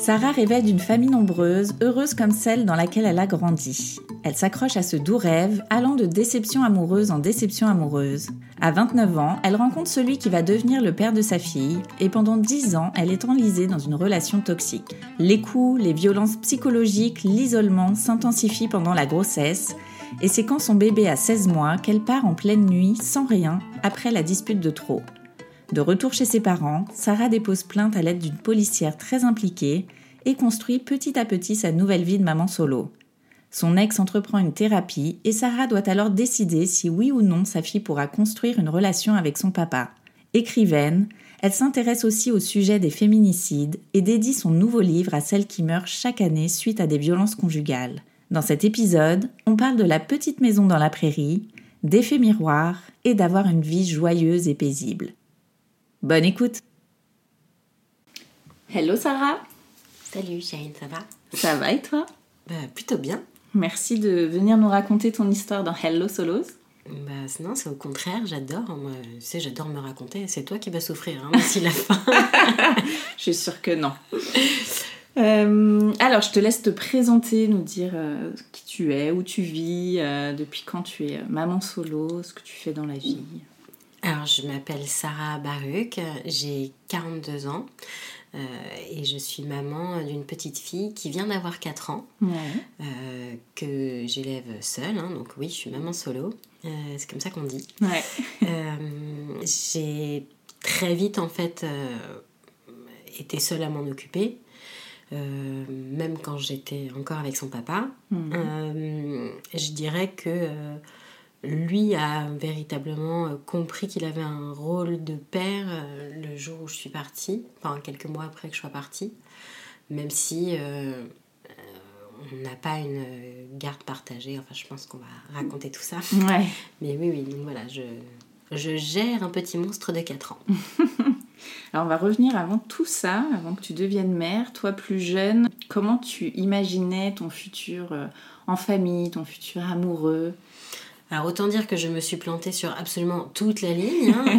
Sarah rêvait d'une famille nombreuse, heureuse comme celle dans laquelle elle a grandi. Elle s'accroche à ce doux rêve, allant de déception amoureuse en déception amoureuse. À 29 ans, elle rencontre celui qui va devenir le père de sa fille, et pendant 10 ans, elle est enlisée dans une relation toxique. Les coups, les violences psychologiques, l'isolement s'intensifient pendant la grossesse, et c'est quand son bébé a 16 mois qu'elle part en pleine nuit, sans rien, après la dispute de trop. De retour chez ses parents, Sarah dépose plainte à l'aide d'une policière très impliquée et construit petit à petit sa nouvelle vie de maman solo. Son ex entreprend une thérapie et Sarah doit alors décider si oui ou non sa fille pourra construire une relation avec son papa. Écrivaine, elle s'intéresse aussi au sujet des féminicides et dédie son nouveau livre à celles qui meurent chaque année suite à des violences conjugales. Dans cet épisode, on parle de la petite maison dans la prairie, d'effets miroirs et d'avoir une vie joyeuse et paisible. Bonne écoute Hello Sarah Salut Shane, ça va? Ça va et toi? Bah plutôt bien. Merci de venir nous raconter ton histoire dans Hello Solos. Bah non, c'est au contraire, j'adore. Tu sais, j'adore me raconter. C'est toi qui vas souffrir hein, d'ici la fin. je suis sûre que non. Euh, alors, je te laisse te présenter, nous dire euh, qui tu es, où tu vis, euh, depuis quand tu es maman solo, ce que tu fais dans la vie. Alors, je m'appelle Sarah Baruch, j'ai 42 ans. Euh, et je suis maman d'une petite fille qui vient d'avoir 4 ans, euh, que j'élève seule. Hein, donc oui, je suis maman solo. Euh, c'est comme ça qu'on dit. j'ai très vite en fait été seule à m'en occuper. même quand j'étais encore avec son papa. Mhm. je dirais que lui a véritablement euh, compris qu'il avait un rôle de père euh, le jour où je suis partie, enfin quelques mois après que je sois partie, même si euh, on n'a pas une garde partagée, enfin je pense qu'on va raconter tout ça. Ouais. Mais oui, oui, donc voilà, je, je gère un petit monstre de 4 ans. Alors on va revenir avant tout ça, avant que tu deviennes mère, toi plus jeune, comment tu imaginais ton futur en famille, ton futur amoureux? Alors autant dire que je me suis plantée sur absolument toute la ligne. Hein.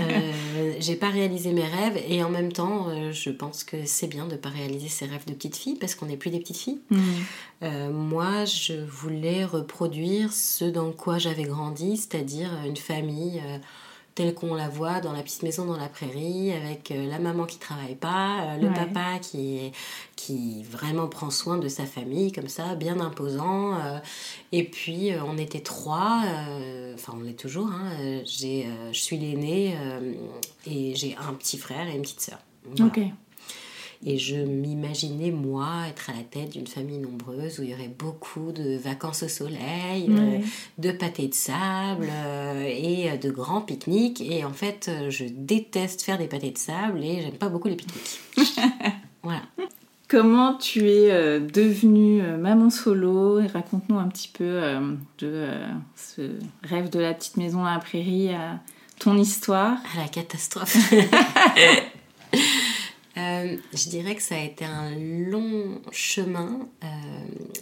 Euh, j'ai pas réalisé mes rêves et en même temps, euh, je pense que c'est bien de pas réaliser ses rêves de petite fille parce qu'on n'est plus des petites filles. Mmh. Euh, moi, je voulais reproduire ce dans quoi j'avais grandi, c'est-à-dire une famille telle qu'on la voit dans la petite maison dans la prairie, avec euh, la maman qui travaille pas, euh, le papa qui, qui vraiment prend soin de sa famille, comme ça, bien imposant. Euh. et puis, on était trois, enfin, on l'est toujours. Hein, je suis l'aînée et j'ai un petit frère et une petite sœur. Ok. Et je m'imaginais, moi, être à la tête d'une famille nombreuse où il y aurait beaucoup de vacances au soleil, euh, de pâtés de sable euh, et de grands pique-niques. Et en fait, je déteste faire des pâtés de sable et j'aime pas beaucoup les pique-niques. voilà. Comment tu es euh, devenue maman solo? Et raconte-nous un petit peu de ce rêve de la petite maison à la prairie à ton histoire. À la catastrophe. Euh, je dirais que ça a été un long chemin euh,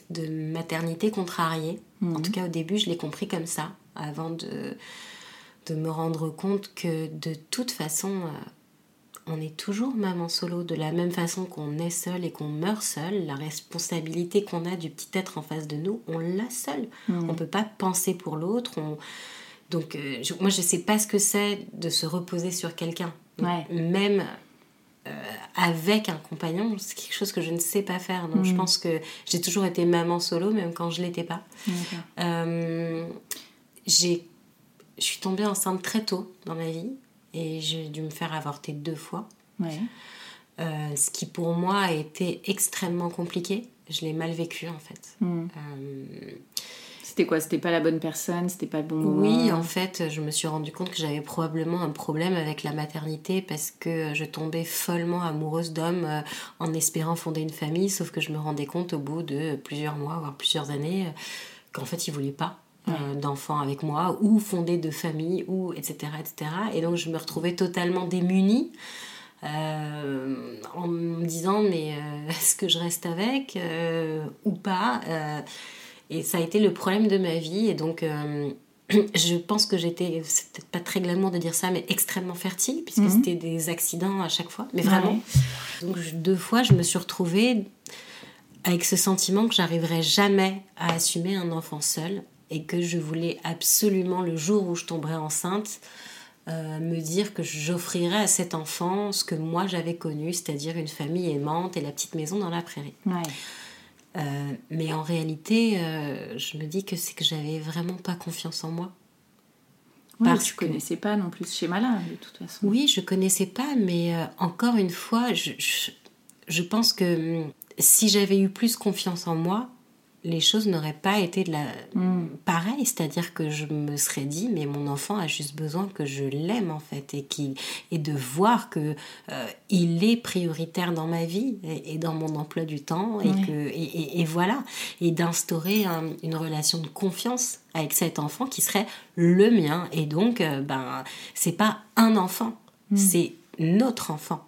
de maternité contrariée. En mhm. tout cas, au début, je l'ai compris comme ça, avant de, de me rendre compte que de toute façon, euh, on est toujours maman solo, de la même façon qu'on est seul et qu'on meurt seul. La responsabilité qu'on a du petit être en face de nous, on l'a seul. Mm. On peut pas penser pour l'autre. on- Donc, je- moi, je sais pas ce que c'est de se reposer sur quelqu'un. Ouais. Même avec un compagnon, c'est quelque chose que je ne sais pas faire. Donc, je Mm. pense que j'ai toujours été maman solo, même quand je l'étais pas. Euh, j'ai, je suis tombée enceinte très tôt dans ma vie et j'ai dû me faire avorter deux fois. Ouais. Euh, ce qui pour moi a été extrêmement compliqué. Je l'ai mal vécu en fait. Mm. Euh, C'était quoi C'était pas la bonne personne C'était pas le bon moment oui, en fait, je me suis rendu compte que j'avais probablement un problème avec la maternité parce que je tombais follement amoureuse d'hommes euh, en espérant fonder une famille, sauf que je me rendais compte au bout de plusieurs mois, voire plusieurs années, euh, qu'en fait, ils voulaient pas. euh, d'enfants avec moi ou fonder de famille ou etc etc et donc je me retrouvais totalement démunie euh, en me disant mais euh, est-ce que je reste avec ou pas et ça a été le problème de ma vie et donc euh, je pense que j'étais c'est peut-être pas très glamour de dire ça mais extrêmement fertile puisque Mhm. c'était des accidents à chaque fois mais vraiment donc deux fois je me suis retrouvée avec ce sentiment que j'arriverais jamais à assumer un enfant seul et que je voulais absolument le jour où je tomberais enceinte euh, me dire que j'offrirais à cet enfant ce que moi j'avais connu, c'est-à-dire une famille aimante et la petite maison dans la prairie. Ouais. Euh, mais en réalité, euh, je me dis que c'est que j'avais vraiment pas confiance en moi. Ouais, Parce tu que- connaissais pas non plus ce schéma-là, de toute façon. Oui, je connaissais pas, mais euh, encore une fois, je, je, je pense que hum, si j'avais eu plus confiance en moi, les choses n'auraient pas été de la Mm. pareil, c'est-à-dire que je me serais dit mais mon enfant a juste besoin que je l'aime en fait et qu'il et de voir que euh, il est prioritaire dans ma vie et, et dans mon emploi du temps et que et, et- et voilà. Et d'instaurer un- une relation de confiance avec cet enfant qui serait le mien. Et donc euh, ben c'est pas un enfant c'est notre enfant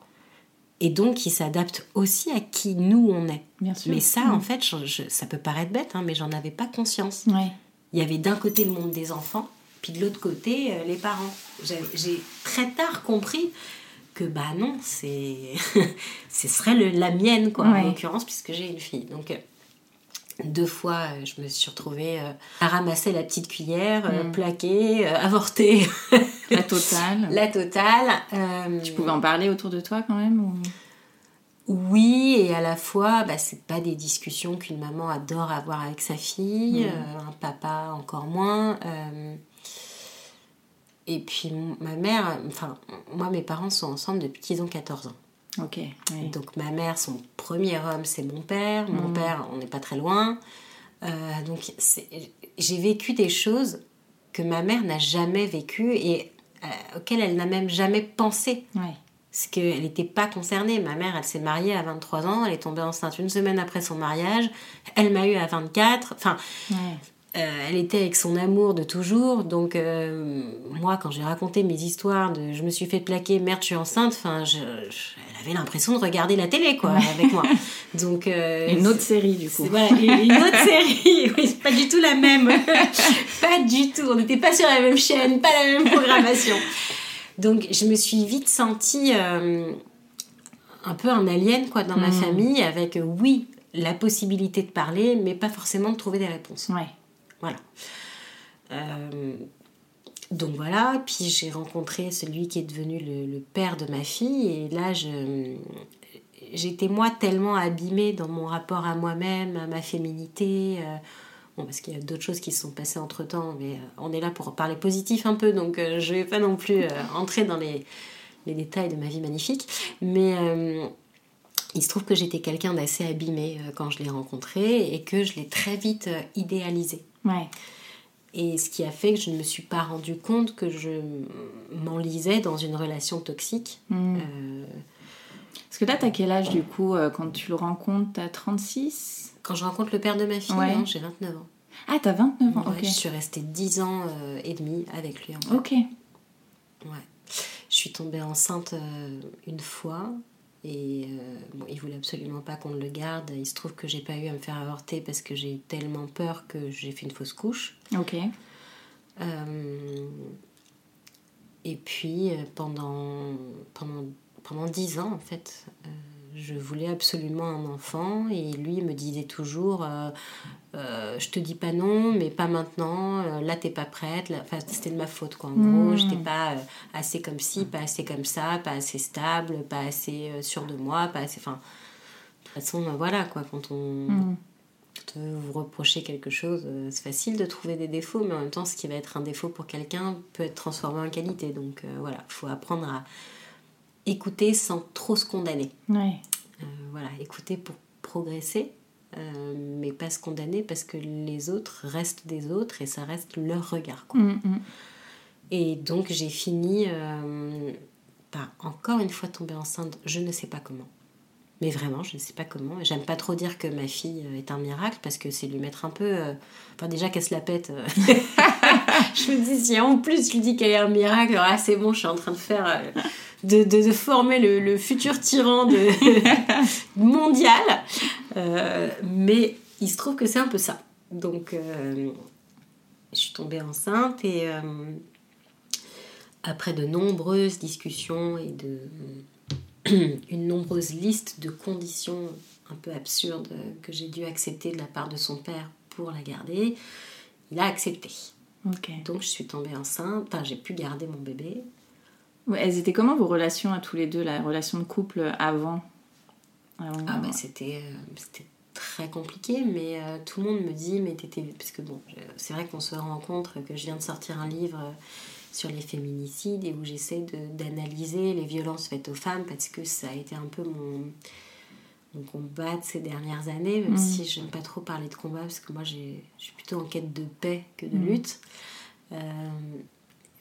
et donc il s'adapte aussi à qui nous on est Bien sûr. mais ça, Mm. en fait, je- je- ça peut paraître bête, hein, mais j'en avais pas conscience. Ouais. Il y avait d'un côté le monde des enfants, puis de l'autre côté euh, les parents. J'ai très tard compris que bah non, c'est ce serait le- la mienne quoi, Ouais. en l'occurrence puisque j'ai une fille. Donc euh, deux fois, euh, je me suis retrouvée euh, à ramasser la petite cuillère, euh, Mm. plaquer, euh, avorter, La totale. la totale. Euh, Tu pouvais en parler autour de toi quand même ou... Oui, et à la fois, bah, c'est pas des discussions qu'une maman adore avoir avec sa fille, euh, un papa encore moins. Et puis ma mère, enfin, moi mes parents sont ensemble depuis qu'ils ont 14 ans. Ok. Donc ma mère, son premier homme, c'est mon père. Mon Mhm. père, on n'est pas très loin. Euh, donc j'ai vécu des choses que ma mère n'a jamais vécues et euh, auxquelles elle n'a même jamais pensé. Parce qu'elle n'était pas concernée. Ma mère, elle s'est mariée à 23 ans, elle est tombée enceinte une semaine après son mariage. Elle m'a eu à 24. Enfin. Euh, elle était avec son amour de toujours. Donc, euh, moi, quand j'ai raconté mes histoires de je me suis fait plaquer, merde, je suis enceinte, enfin, je, je- elle avait l'impression de regarder la télé, quoi, avec moi. Donc, euh, Une autre série du coup. Voilà, une autre série. Oui, c'est pas du tout la même. pas du tout. On n'était pas sur la même chaîne, pas la même programmation. Donc, je me suis vite sentie un peu un alien quoi, dans ma Mhm. famille, avec, oui, la possibilité de parler, mais pas forcément de trouver des réponses. Ouais. Voilà. Euh, donc voilà, puis j'ai rencontré celui qui est devenu le, père de ma fille, et là, j'étais moi tellement abîmée dans mon rapport à moi-même, à ma féminité. euh, bon, parce qu'il y a d'autres choses qui se sont passées entre temps, mais euh, on est là pour parler positif un peu, donc euh, je vais pas non plus entrer dans les, détails de ma vie magnifique. Mais il se trouve que j'étais quelqu'un d'assez abîmé quand je l'ai rencontré et que je l'ai très vite idéalisé. Ouais. Et ce qui a fait que je ne me suis pas rendu compte que je m'enlisais dans une relation toxique. Mm. Euh, Parce que là, t'as quel âge du coup euh, quand tu le rencontres? T'as 36 quand je rencontre le père de ma fille, Ouais. non, j'ai 29 ans. Ah, t'as 29 ans, Ouais. Je suis restée 10 ans euh, et demi avec lui. En fait. Ok. Ouais. Je suis tombée enceinte euh, une fois et euh, bon, il voulait absolument pas qu'on le garde. Il se trouve que j'ai pas eu à me faire avorter parce que j'ai eu tellement peur que j'ai fait une fausse couche. Ok. Euh, et puis pendant, pendant, pendant 10 ans, en fait, je voulais absolument un enfant et lui me disait toujours euh, euh, je te dis pas non mais pas maintenant euh, là t'es pas prête enfin c'était de ma faute quoi en gros hmm. j'étais pas assez comme ci pas assez comme ça pas assez stable pas assez sûre de moi pas assez enfin de toute façon voilà quoi quand on hmm. vous reprocher quelque chose c'est facile de trouver des défauts mais en même temps ce qui va être un défaut pour quelqu'un peut être transformé en qualité donc voilà faut apprendre à écouter sans trop se condamner. Ouais. Euh, voilà, écouter pour progresser, euh, mais pas se condamner parce que les autres restent des autres et ça reste leur regard. Quoi. Mm, mm. Et donc j'ai fini euh, par encore une fois tomber enceinte, je ne sais pas comment. Mais vraiment, je ne sais pas comment. J'aime pas trop dire que ma fille est un miracle parce que c'est lui mettre un peu. Enfin, déjà qu'elle se la pète. je me dis, si en plus je lui dis qu'elle est un miracle, c'est bon, je suis en train de faire de, de, former le, le, futur tyran de mondial. Euh, mais il se trouve que c'est un peu ça. Donc, euh, je suis tombée enceinte et euh, après de nombreuses discussions et de une nombreuse liste de conditions un peu absurdes que j'ai dû accepter de la part de son père pour la garder, il a accepté. Donc je suis tombée enceinte, enfin j'ai pu garder mon bébé. Elles étaient comment vos relations à tous les deux, la relation de couple avant, Ah bah c'était très compliqué, mais euh, tout le monde me dit, mais t'étais... Parce que bon, c'est vrai qu'on se rencontre, que je viens de sortir un livre euh, sur les féminicides et où j'essaie d'analyser les violences faites aux femmes parce que ça a été un peu mon, mon combat de ces dernières années, même mm. si je n'aime pas trop parler de combat parce que moi je suis plutôt en quête de paix que de mm. lutte. Euh,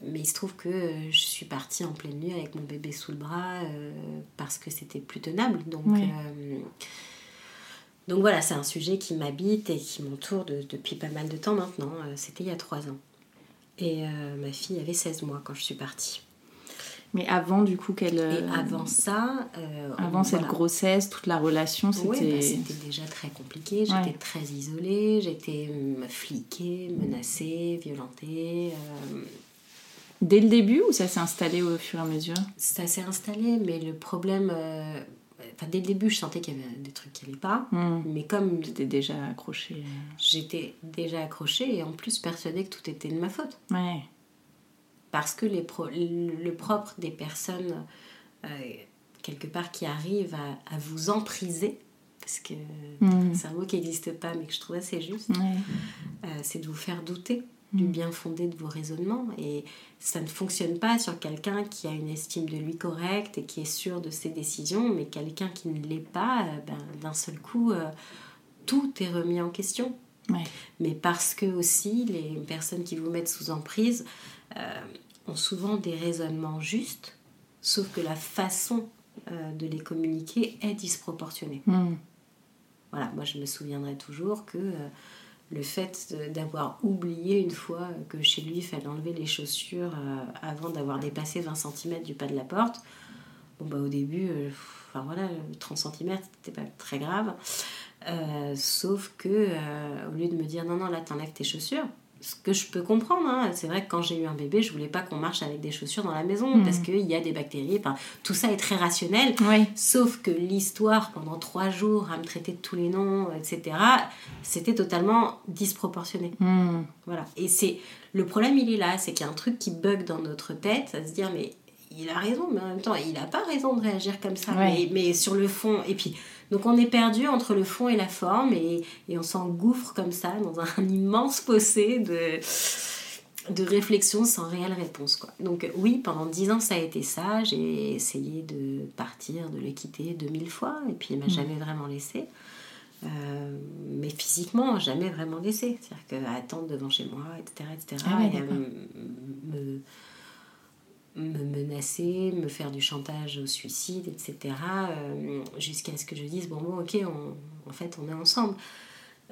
mais il se trouve que je suis partie en pleine nuit avec mon bébé sous le bras euh, parce que c'était plus tenable. Donc, euh, donc voilà, c'est un sujet qui m'habite et qui m'entoure depuis pas mal de temps maintenant. C'était il y a trois ans. Et ma fille avait 16 mois quand je suis partie. Mais avant, du coup, qu'elle. Et avant ça. avant cette grossesse, toute la relation, c'était. Bah, c'était déjà très compliqué. J'étais très isolée, j'étais fliquée, menacée, violentée. Dès le début ou ça s'est installé au fur et à mesure? Ça s'est installé, mais le problème. Euh, enfin, dès le début, je sentais qu'il y avait des trucs qui n'allaient pas. Hmm. Mais comme. J'étais déjà accrochée. J'étais déjà accrochée et en plus persuadée que tout était de ma faute. Ouais. Parce que les le propre des personnes, euh, quelque part, qui arrivent à, vous empriser, parce que hmm. c'est un mot qui n'existe pas mais que je trouve assez juste, euh, c'est de vous faire douter du mm. bien fondé de vos raisonnements. Et ça ne fonctionne pas sur quelqu'un qui a une estime de lui correcte et qui est sûr de ses décisions, mais quelqu'un qui ne l'est pas, euh, ben, d'un seul coup, euh, tout est remis en question. Mais parce que aussi, les personnes qui vous mettent sous emprise ont souvent des raisonnements justes, sauf que la façon de les communiquer est disproportionnée. Mm. Voilà, moi je me souviendrai toujours que le fait d'avoir oublié une fois que chez lui il fallait enlever les chaussures euh, avant d'avoir dépassé 20 cm du pas de la porte. Bon bah au début, euh, enfin voilà, 30 cm c'était pas très grave. Euh, sauf que au lieu de me dire non non là t'enlèves tes chaussures, ce que je peux comprendre. Hein. C'est vrai que quand j'ai eu un bébé, je voulais pas qu'on marche avec des chaussures dans la maison mm. parce qu'il y a des bactéries. Enfin, tout ça est très rationnel. Sauf que l'histoire, pendant trois jours, à me traiter de tous les noms, etc., c'était totalement disproportionné. Mm. Voilà. Et c'est le problème, il est là, c'est qu'il y a un truc qui bug dans notre tête, à se dire mais il a raison, mais en même temps, il n'a pas raison de réagir comme ça. Mais, mais sur le fond, et puis donc on est perdu entre le fond et la forme et, et on s'engouffre comme ça dans un, immense fossé de, de réflexion sans réelle réponse. Quoi. Donc oui, pendant dix ans ça a été ça. J'ai essayé de partir, de le quitter 2000 fois et puis il m'a mm. jamais vraiment laissé. Euh, mais physiquement, jamais vraiment laissé. C'est-à-dire qu'attendre devant chez moi, etc. etc. Ah me, me menacer, me faire du chantage au suicide, etc. Euh, jusqu'à ce que je dise, bon, bon ok, en fait, on est ensemble.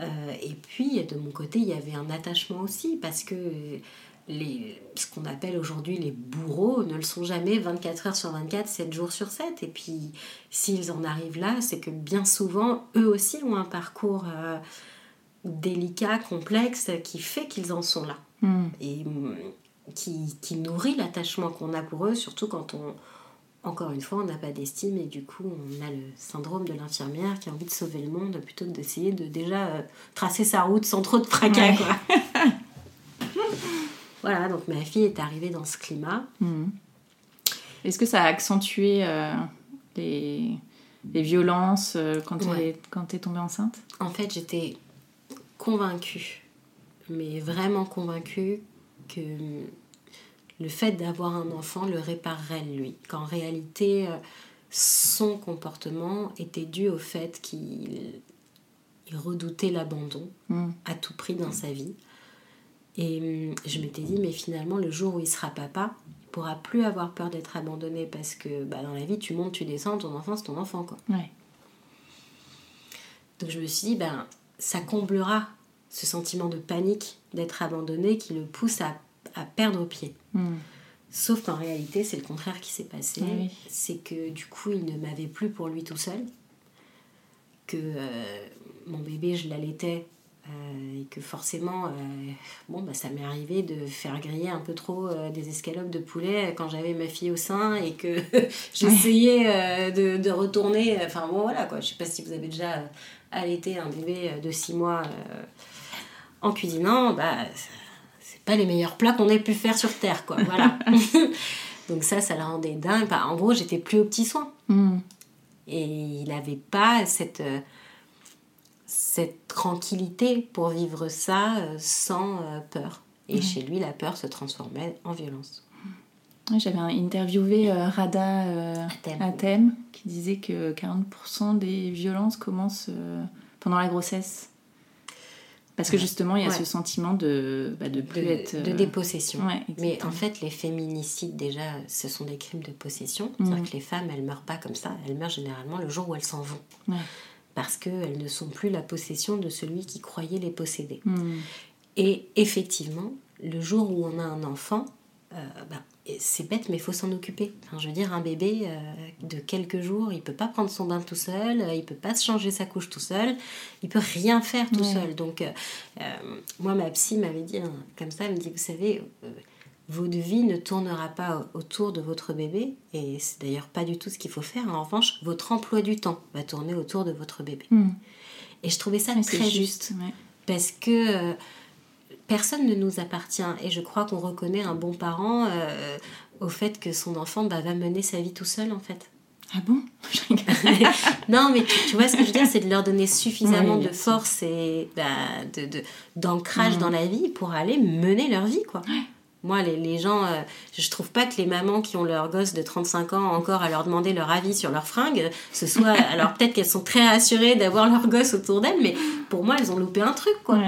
Euh, et puis, de mon côté, il y avait un attachement aussi, parce que les, ce qu'on appelle aujourd'hui les bourreaux ne le sont jamais 24 heures sur 24, 7 jours sur 7. Et puis, s'ils en arrivent là, c'est que bien souvent, eux aussi ont un parcours euh, délicat, complexe, qui fait qu'ils en sont là. Hmm. Et qui, qui nourrit l'attachement qu'on a pour eux, surtout quand on, encore une fois, on n'a pas d'estime et du coup, on a le syndrome de l'infirmière qui a envie de sauver le monde plutôt que d'essayer de déjà euh, tracer sa route sans trop de fracas. Quoi. voilà, donc ma fille est arrivée dans ce climat. Hmm. Est-ce que ça a accentué euh, les, les, violences euh, quand tu es, tombée enceinte? En fait, j'étais convaincue, mais vraiment convaincue que le fait d'avoir un enfant le réparerait lui. Qu'en réalité, euh, son comportement était dû au fait qu'il redoutait l'abandon hmm. à tout prix dans sa vie. Et hum, je m'étais dit, mais finalement, le jour où il sera papa, il pourra plus avoir peur d'être abandonné parce que bah, dans la vie, tu montes, tu descends, ton enfant, c'est ton enfant. Quoi. Donc je me suis dit, ben, ça comblera ce sentiment de panique d'être abandonné qui le pousse à à perdre pied. Hmm. Sauf qu'en réalité, c'est le contraire qui s'est passé. C'est que du coup, il ne m'avait plus pour lui tout seul. Que euh, mon bébé, je l'allaitais. Euh, et que forcément, euh, bon, bah, ça m'est arrivé de faire griller un peu trop des escalopes de poulet quand j'avais ma fille au sein et que j'essayais de, de, retourner. Enfin, bon, voilà quoi. Je sais pas si vous avez déjà allaité un bébé de 6 mois en cuisinant. Bah, pas les meilleurs plats qu'on ait pu faire sur Terre, quoi. Voilà. Donc ça, ça le rendait dingue. en gros, j'étais plus au petit soin. Hmm. Et il n'avait pas cette, euh, cette tranquillité pour vivre ça euh, sans euh, peur. Et chez lui, la peur se transformait en violence. J'avais interviewé Rada Atem. qui disait que 40% des violences commencent pendant la grossesse. Parce que justement, il y a ce sentiment de, bah, de plus être. De euh, dépossession. Mais en fait, les féminicides, déjà, ce sont des crimes de possession. C'est-à-dire que les femmes, elles meurent pas comme ça. Elles meurent généralement le jour où elles s'en vont. Parce qu'elles ne sont plus la possession de celui qui croyait les posséder. Mm. Et effectivement, le jour où on a un enfant, euh, bah, c'est bête, mais il faut s'en occuper. Enfin, je veux dire, un bébé euh, de quelques jours, il peut pas prendre son bain tout seul, euh, il peut pas se changer sa couche tout seul, il peut rien faire tout seul. Donc, moi, ma psy m'avait dit hein, comme ça, elle me dit, vous savez, votre vie ne tournera pas autour de votre bébé, et c'est d'ailleurs pas du tout ce qu'il faut faire. En revanche, votre emploi du temps va tourner autour de votre bébé. Hmm. Et je trouvais ça très juste, parce que personne ne nous appartient. Et je crois qu'on reconnaît un bon parent euh, au fait que son enfant bah, va mener sa vie tout seul, en fait. Ah bon? Non, mais tu, vois ce que je veux dire, c'est de leur donner suffisamment de force et bah, de, d'ancrage mm. dans la vie pour aller mener leur vie, quoi. Moi, les, les gens, euh, je trouve pas que les mamans qui ont leur gosse de 35 ans encore à leur demander leur avis sur leurs fringues, ce soit. alors peut-être qu'elles sont très rassurées d'avoir leur gosse autour d'elles, mais pour moi, elles ont loupé un truc, quoi.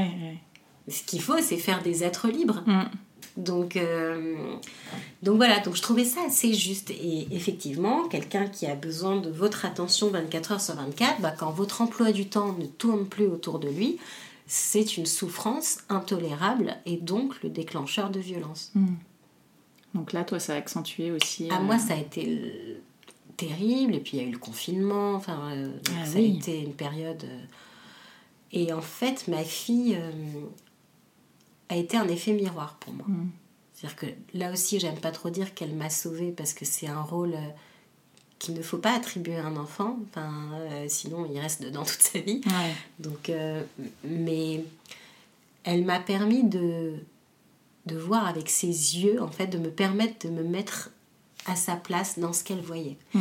Ce qu'il faut, c'est faire des êtres libres. Mm. Donc, euh, donc voilà, donc je trouvais ça assez juste. Et effectivement, quelqu'un qui a besoin de votre attention 24 heures sur 24, bah, quand votre emploi du temps ne tourne plus autour de lui, c'est une souffrance intolérable et donc le déclencheur de violence. Mm. Donc là, toi, ça a accentué aussi. À ah, moi, ça a été terrible. Et puis il y a eu le confinement. Enfin, euh, ah ça a été une période. Euh, et en fait, ma fille a été un effet miroir pour moi. Mm. C'est-à-dire que là aussi, j'aime pas trop dire qu'elle m'a sauvée parce que c'est un rôle euh, qu'il ne faut pas attribuer à un enfant, enfin, euh, sinon il reste dedans toute sa vie. Donc, euh, mais elle m'a permis de, de voir avec ses yeux, en fait, de me permettre de me mettre à sa place dans ce qu'elle voyait. Mm.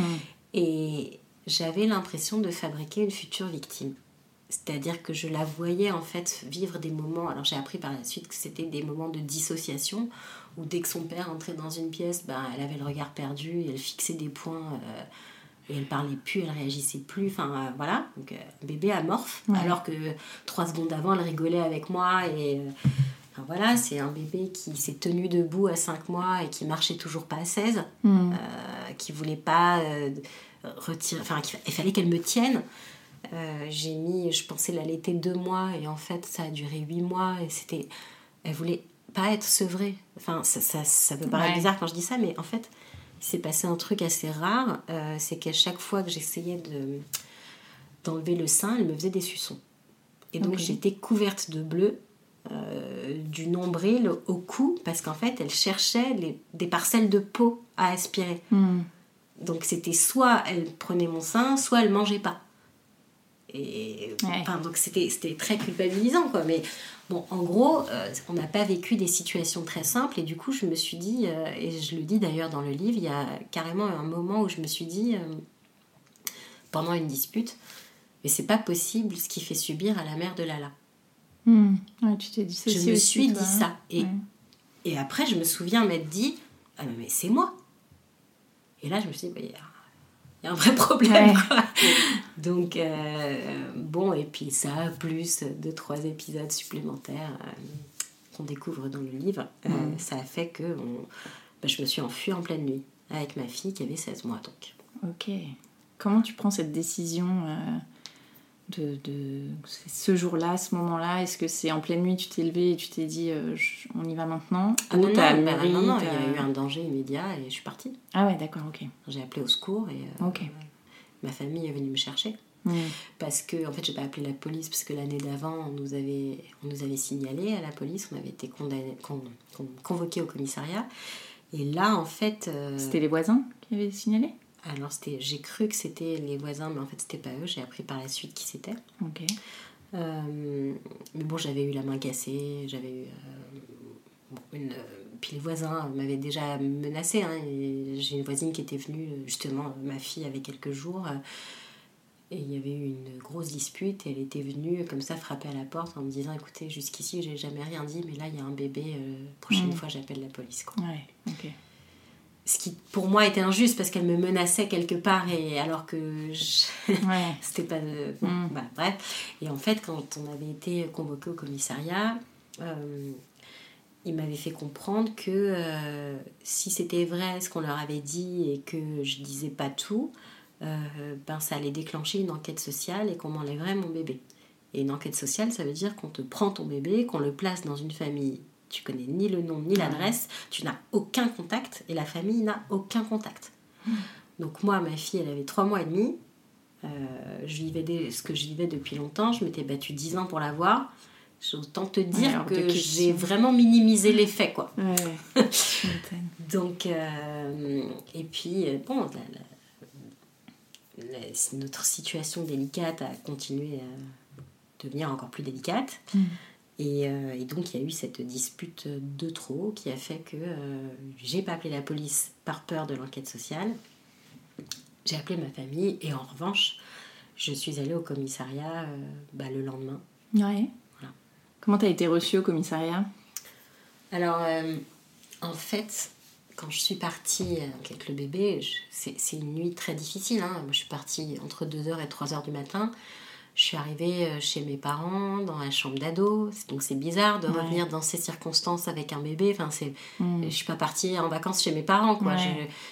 Et j'avais l'impression de fabriquer une future victime. C'est-à-dire que je la voyais en fait vivre des moments. Alors j'ai appris par la suite que c'était des moments de dissociation où dès que son père entrait dans une pièce, ben, elle avait le regard perdu, et elle fixait des points euh, et elle parlait plus, elle réagissait plus. Enfin euh, voilà, donc euh, bébé amorphe. Alors que trois secondes avant, elle rigolait avec moi et enfin, voilà, c'est un bébé qui s'est tenu debout à 5 mois et qui marchait toujours pas à 16, mm. qui voulait pas retirer. Enfin, il fallait qu'elle me tienne. Euh, j'ai mis, je pensais l'allaiter deux mois et en fait ça a duré huit mois et c'était. Elle voulait pas être sevrée. Enfin, ça, ça, ça peut paraître bizarre quand je dis ça, mais en fait, il s'est passé un truc assez rare. Euh, c'est qu'à chaque fois que j'essayais de, d'enlever le sein, elle me faisait des suçons. Et donc j'étais couverte de bleu du nombril au cou parce qu'en fait elle cherchait des parcelles de peau à aspirer. Hmm. Donc c'était soit elle prenait mon sein, soit elle mangeait pas. Et donc c'était très culpabilisant quoi. Mais bon, en gros, euh, on n'a pas vécu des situations très simples et du coup je me suis dit, euh, et je le dis d'ailleurs dans le livre, il y a carrément un moment où je me suis dit, euh, pendant une dispute, mais c'est pas possible ce qui fait subir à la mère de Lala. Hmm. tu t'es dit Je me suis dit ça. Hein. Et, et après, je me souviens m'être dit, ah, mais c'est moi. Et là, je me suis dit, il y, a un vrai problème. Donc, euh, bon, et puis ça, plus deux, trois épisodes supplémentaires euh, qu'on découvre dans le livre, euh, ça a fait que bah, je me suis enfuie en pleine nuit avec ma fille qui avait 16 mois. Donc. Ok. Comment tu prends cette décision de, ce jour-là, ce moment-là Est-ce que c'est en pleine nuit, tu t'es levé et tu t'es dit euh, on y va maintenant? Ah non, non, bah, non, il y a eu un danger immédiat et je suis partie. Ah ouais, d'accord, ok. J'ai appelé au secours et euh, ma famille est venue me chercher. Hmm. Parce que, en fait, j'ai pas appelé la police parce que l'année d'avant, on, nous avait, on nous avait signalé à la police, on avait été condamné, convoqué au commissariat. Et là, en fait. Euh, C'était les voisins qui avaient signalé? Alors, j'ai cru que c'était les voisins, mais en fait, c'était pas eux. J'ai appris par la suite qui c'était. Euh, mais bon, j'avais eu la main cassée, j'avais eu. Euh, une, puis les voisins m'avaient déjà menacé. Hein, j'ai une voisine qui était venue, justement, ma fille avait quelques jours. et il y avait eu une grosse dispute et elle était venue comme ça frapper à la porte en me disant écoutez jusqu'ici j'ai jamais rien dit mais là il y a un bébé euh, prochaine mm. fois j'appelle la police quoi. Ouais, ok ce qui pour moi était injuste parce qu'elle me menaçait quelque part et alors que c'était pas mm. bah, bref. Et en fait quand on avait été convoqué au commissariat euh, il m'avait fait comprendre que euh, si c'était vrai ce qu'on leur avait dit et que je disais pas tout euh, ben ça allait déclencher une enquête sociale et qu'on m'enlèverait mon bébé. Et une enquête sociale ça veut dire qu'on te prend ton bébé qu'on le place dans une famille tu connais ni le nom ni l'adresse, tu n'as aucun contact et la famille n'a aucun contact. Donc moi, ma fille, elle avait trois mois et demi. Euh, je vivais ce que je vivais depuis longtemps. Je m'étais battue dix ans pour l'avoir. Autant te dire que j'ai vraiment minimisé les faits, quoi. Donc, euh, et puis, euh, bon, notre situation délicate a continué à devenir encore plus délicate. Euh, et, donc il y a eu cette dispute de trop qui a fait que euh, j'ai pas appelé la police par peur de l'enquête sociale. J'ai appelé ma famille et en revanche, je suis allée au commissariat euh, bah, le lendemain. Ouais. Voilà. Comment tu as été reçue au commissariat? Alors, en fait, quand je suis partie avec le bébé, c'est une nuit très difficile. Hein. Moi, je suis partie entre 2h et 3h du matin je suis arrivée euh, chez mes parents dans la chambre d'ado. Donc c'est bizarre de revenir dans ces circonstances avec un bébé. Enfin c'est mm. je suis pas partie en vacances chez mes parents quoi. Je,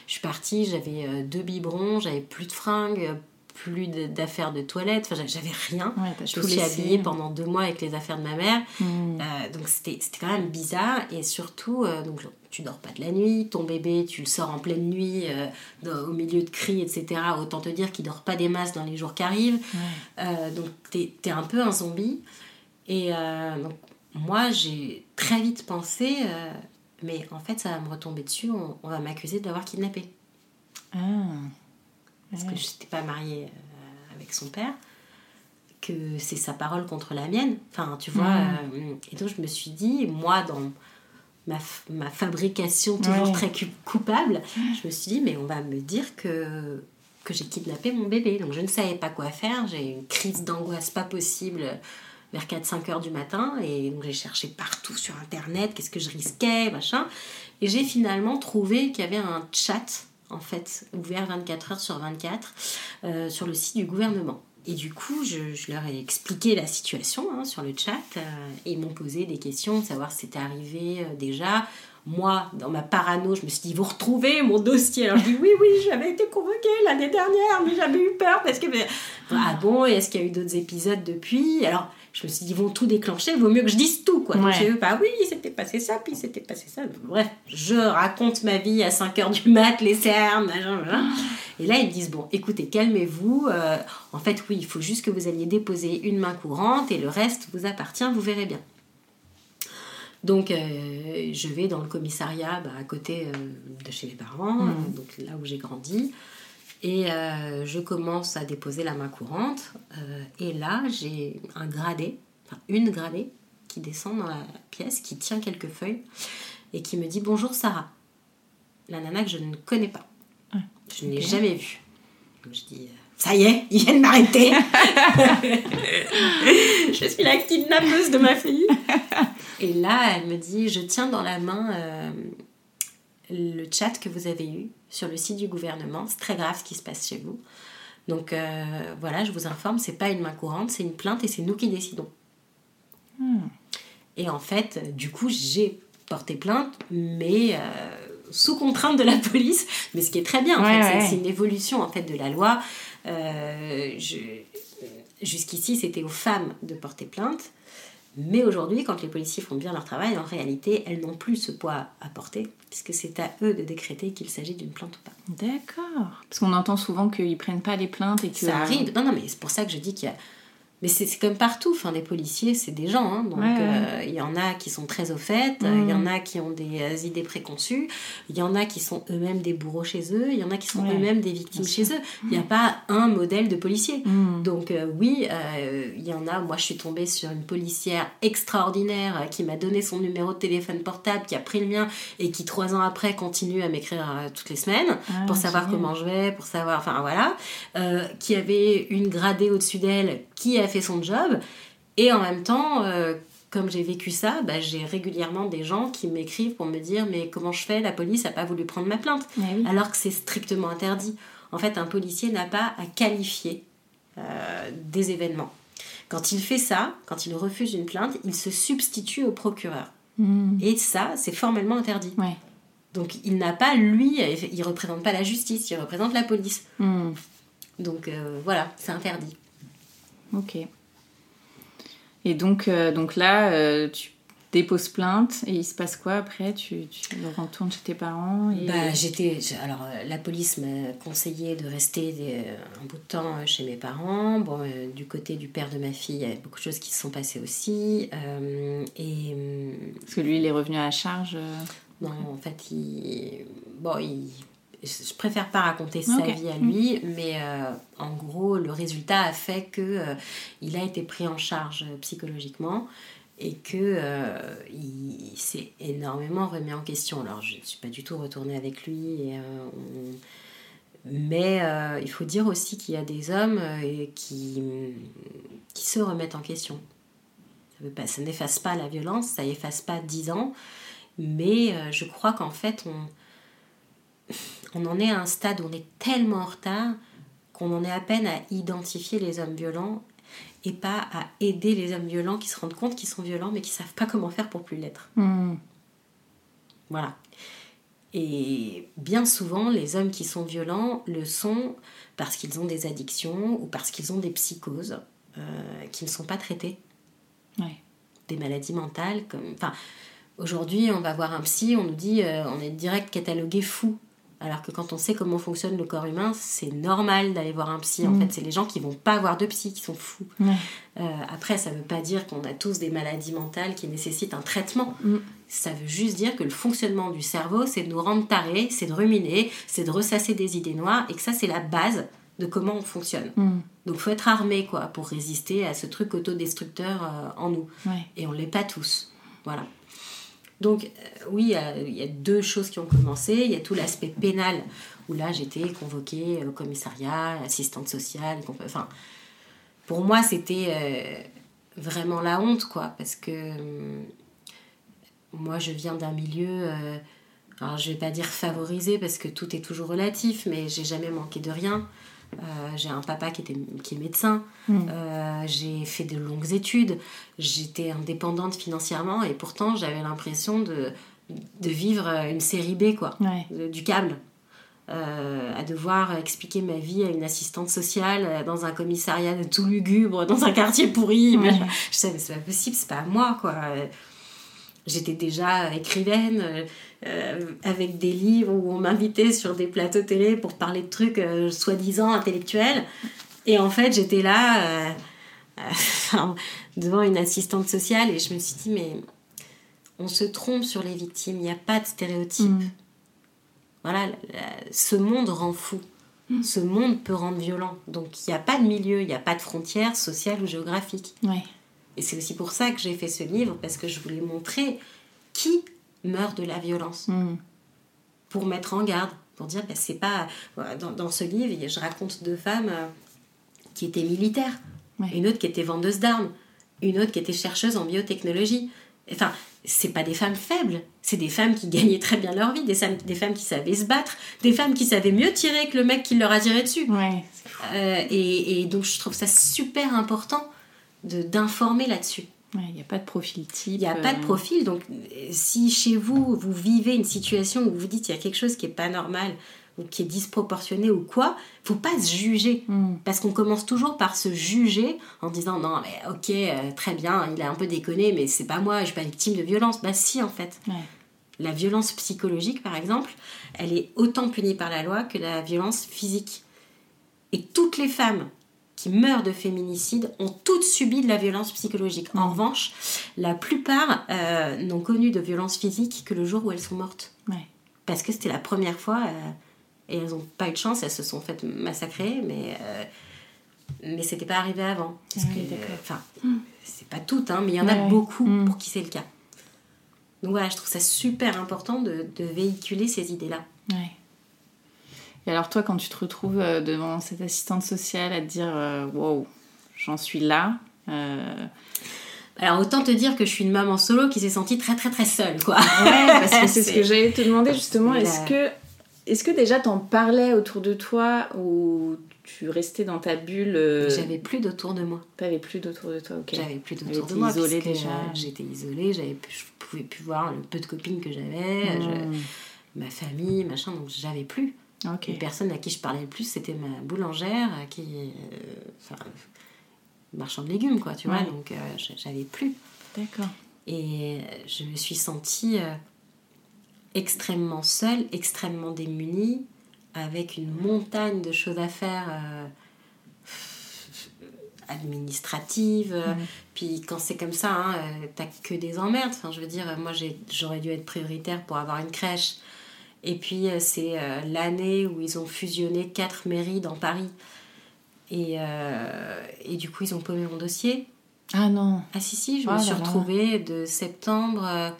je, suis partie j'avais euh, deux biberons j'avais plus de fringues plus d'affaires de toilette, enfin j'avais rien. je me suis habillée pendant deux mois avec les affaires de ma mère. Hmm. Euh, donc c'était quand même bizarre et surtout, euh, donc, tu dors pas de la nuit, ton bébé tu le sors en pleine nuit euh, au milieu de cris, etc. Autant te dire qu'il dort pas des masses dans les jours qui arrivent. donc tu es, un peu un zombie. Et donc moi j'ai très vite pensé, mais en fait ça va me retomber dessus, on, on va m'accuser d'avoir kidnappé. Ah parce que je n'étais pas mariée euh, avec son père, que c'est sa parole contre la mienne. Enfin, tu vois. Euh, et donc, je me suis dit, moi, dans ma, ma fabrication toujours très coupable, je me suis dit, mais on va me dire que, que j'ai kidnappé mon bébé. Donc, je ne savais pas quoi faire. J'ai eu une crise d'angoisse pas possible vers 4-5 heures du matin. Et donc, j'ai cherché partout sur Internet, qu'est-ce que je risquais, machin. Et j'ai finalement trouvé qu'il y avait un chat en fait, ouvert 24 heures sur 24 euh, sur le site du gouvernement. Et du coup, je, leur ai expliqué la situation hein, sur le chat euh, et ils m'ont posé des questions, savoir si c'était arrivé euh, déjà. Moi, dans ma parano, je me suis dit, vous retrouvez mon dossier Alors je dis, oui, oui, j'avais été convoquée l'année dernière, mais j'avais eu peur parce que. Ah bon, est-ce qu'il y a eu d'autres épisodes depuis? Alors, je me suis dit, ils vont tout déclencher, il vaut mieux que je dise tout, quoi. Donc j'ai eu, bah oui, c'était passé ça, puis c'était passé ça. Bref, je raconte ma vie à 5h du mat, les cernes, Et là, ils me disent, bon, écoutez, calmez-vous. Euh, en fait, oui, il faut juste que vous alliez déposer une main courante et le reste vous appartient, vous verrez bien. Donc, euh, je vais dans le commissariat bah, à côté euh, de chez mes parents, donc là où j'ai grandi. Et euh, je commence à déposer la main courante. euh, et là, j'ai un gradé, enfin une gradée, qui descend dans la pièce, qui tient quelques feuilles et qui me dit Bonjour Sarah. La nana que je ne connais pas. Je ne l'ai jamais vue. Donc je dis euh, Ça y est, ils viennent m'arrêter. je suis la kidnappeuse de ma fille. Et là, elle me dit Je tiens dans la main euh, le chat que vous avez eu sur le site du gouvernement. C'est très grave ce qui se passe chez vous. Donc euh, voilà, je vous informe, c'est pas une main courante, c'est une plainte et c'est nous qui décidons. Et en fait, du coup, j'ai porté plainte, mais euh, sous contrainte de la police. Mais ce qui est très bien, en Ouais, fait, c'est- ouais. c'est une évolution en fait de la loi. Euh, Jusqu'ici, c'était aux femmes de porter plainte. Mais aujourd'hui, quand les policiers font bien leur travail, en réalité, elles n'ont plus ce poids à porter, puisque c'est à eux de décréter qu'il s'agit d'une plainte ou pas. D'accord. Parce qu'on entend souvent qu'ils prennent pas les plaintes et que. Ça arrive. Non, non, mais c'est pour ça que je dis qu'il y a. Mais c'est comme partout. Enfin, les policiers, c'est des gens. hein. donc, Ouais, ouais. euh, il y en a qui sont très au fait. Il Mm. y en a qui ont des euh, idées préconçues. Il y en a qui sont eux-mêmes des bourreaux chez eux. Il y en a qui sont Ouais, eux-mêmes des victimes chez eux. Il n'y a pas un modèle de policier. Hmm. Donc euh, oui, euh, il y en a. Moi, je suis tombée sur une policière extraordinaire euh, qui m'a donné son numéro de téléphone portable, qui a pris le mien et qui trois ans après continue à m'écrire euh, toutes les semaines Ah, pour savoir génial. comment je vais, pour savoir, enfin voilà, Euh, qui avait une gradée au-dessus d'elle, qui a fait son job, et en même temps, euh, comme j'ai vécu ça, bah, j'ai régulièrement des gens qui m'écrivent pour me dire mais comment je fais, la police n'a pas voulu prendre ma plainte, oui. alors que c'est strictement interdit. En fait, un policier n'a pas à qualifier euh, des événements. Quand il fait ça, quand il refuse une plainte, il se substitue au procureur. Hmm. Et ça, c'est formellement interdit. Ouais. Donc il n'a pas, lui, il représente pas la justice, il représente la police. Hmm. Donc euh, voilà, c'est interdit. Ok. Et donc, euh, donc là, euh, tu déposes plainte et il se passe quoi après? Tu, tu retournes chez tes parents et... Bah, j'étais. Alors, euh, la police m'a conseillé de rester des- un bout de temps chez mes parents. Bon, euh, du côté du père de ma fille, il y a beaucoup de choses qui se sont passées aussi. Et. Parce que lui, il est revenu à la charge. Non, en fait, il. Bon, il. Je préfère pas raconter sa vie à lui, mais euh, en gros, le résultat a fait que euh, il a été pris en charge psychologiquement et que euh, il, s'est énormément remis en question. Alors, je ne suis pas du tout retournée avec lui, et, on- mais il faut dire aussi qu'il y a des hommes qui, qui se remettent en question. Ça, n'efface pas la violence, ça efface pas 10 ans, mais je crois qu'en fait, on, on en est à un stade où on est tellement en retard qu'on en est à peine à identifier les hommes violents et pas à aider les hommes violents qui se rendent compte qu'ils sont violents mais qui savent pas comment faire pour plus l'être. hmm. Voilà. Et bien souvent, les hommes qui sont violents le sont parce qu'ils ont des addictions ou parce qu'ils ont des psychoses euh, qui ne sont pas traitées. Ouais. Des maladies mentales. Comme... Enfin, aujourd'hui, on va voir un psy, on nous dit euh, on est direct catalogué fou. Alors que quand on sait comment fonctionne le corps humain, c'est normal d'aller voir un psy. En Mm. fait, c'est les gens qui vont pas voir de psy qui sont fous. Euh, après, ça veut pas dire qu'on a tous des maladies mentales qui nécessitent un traitement. Mm. Ça veut juste dire que le fonctionnement du cerveau, c'est de nous rendre tarés, c'est de ruminer, c'est de ressasser des idées noires, et que ça, c'est la base de comment on fonctionne. Hmm. Donc, faut être armé, quoi, pour résister à ce truc autodestructeur euh, en nous. Ouais. Et on l'est pas tous. Voilà. Donc, euh, oui, euh, il y a deux choses qui ont commencé. Il y a tout l'aspect pénal, où là, j'étais convoquée au commissariat, assistante sociale. Enfin, pour moi, c'était euh, vraiment la honte, quoi, parce que hum, moi, je viens d'un milieu. euh, alors, je vais pas dire favorisé, parce que tout est toujours relatif, mais j'ai jamais manqué de rien. Euh, j'ai un papa qui, était, qui est médecin. Euh, j'ai fait de longues études. J'étais indépendante financièrement et pourtant j'avais l'impression de, de vivre une série B, quoi, Ouais. de- du câble. Euh, à devoir expliquer ma vie à une assistante sociale dans un commissariat de tout lugubre, dans un quartier pourri. Ouais. Mais Je savais, c'est pas possible, c'est pas à moi, quoi. J'étais déjà écrivaine euh, avec des livres où on m'invitait sur des plateaux télé pour parler de trucs euh, soi-disant intellectuels. Et en fait, j'étais là euh, devant une assistante sociale et je me suis dit, mais on se trompe sur les victimes, il n'y a pas de stéréotype. Voilà, ce monde rend fou. Ce monde peut rendre violent. Donc il n'y a pas de milieu, il n'y a pas de frontières sociales ou géographiques. Et c'est aussi pour ça que j'ai fait ce livre, parce que je voulais montrer qui meurt de la violence. Pour mettre en garde, pour dire, ben, c'est pas. Dans, dans, ce livre, je raconte deux femmes euh, qui étaient militaires, une autre qui était vendeuse d'armes, une autre qui était chercheuse en biotechnologie. Enfin, c'est pas des femmes faibles, c'est des femmes qui gagnaient très bien leur vie, des, des femmes qui savaient se battre, des femmes qui savaient mieux tirer que le mec qui leur a tiré dessus. Euh, et, et, donc je trouve ça super important d'informer là-dessus. Il n'y a pas de profil type. Il n'y a pas de euh. profil. Donc, si chez vous, vous vivez une situation où vous dites il y a quelque chose qui n'est pas normal, ou qui est disproportionné ou quoi, faut pas se juger. Hmm. Parce qu'on commence toujours par se juger en disant non, mais ok, euh, très bien, il a un peu déconné, mais c'est pas moi, je suis pas victime de violence. Bah si, en fait. La violence psychologique, par exemple, elle est autant punie par la loi que la violence physique. Et toutes les femmes qui meurent de féminicide ont toutes subi de la violence psychologique. En mm. revanche, la plupart euh, n'ont connu de violence physique que le jour où elles sont mortes. Parce que c'était la première fois euh, et elles n'ont pas eu de chance, elles se sont faites massacrer, mais, euh, mais c'était pas arrivé avant. Enfin, mm. c'est pas toutes, hein, mais il y en a beaucoup mm. pour qui c'est le cas. Donc voilà, je trouve ça super important de, de véhiculer ces idées-là. Ouais. Et alors toi, quand tu te retrouves euh, devant cette assistante sociale à te dire euh, wow, j'en suis là. Euh, alors autant te dire que je suis une maman solo qui s'est sentie très très très seule quoi. Ouais, parce que c'est ce que j'allais te demander justement. Est-ce que est-ce que déjà t'en parlais autour de toi ou tu restais dans ta bulle J'avais plus d'autour de moi. T'avais plus d'autour de toi, ok. J'avais plus d'autour de moi. isolée déjà. J'étais isolée, j'avais, je pouvais plus voir le peu de copines que j'avais, hmm. ma famille, machin, donc j'avais plus. Okay. Les personnes à qui je parlais le plus, c'était ma boulangère, qui. Euh, enfin, marchand de légumes, quoi, tu vois, donc euh, j'avais plus. D'accord. Et je me suis sentie euh, extrêmement seule, extrêmement démunie, avec une montagne de choses à faire administratives. Puis quand c'est comme ça, hein, t'as que des emmerdes. Enfin, je veux dire, moi j'aurais dû être prioritaire pour avoir une crèche. Et puis, euh, c'est euh, l'année où ils ont fusionné quatre mairies dans Paris. Et, euh, et du coup, ils ont paumé mon dossier. Ah non. Ah si, si, je me oh suis retrouvée de septembre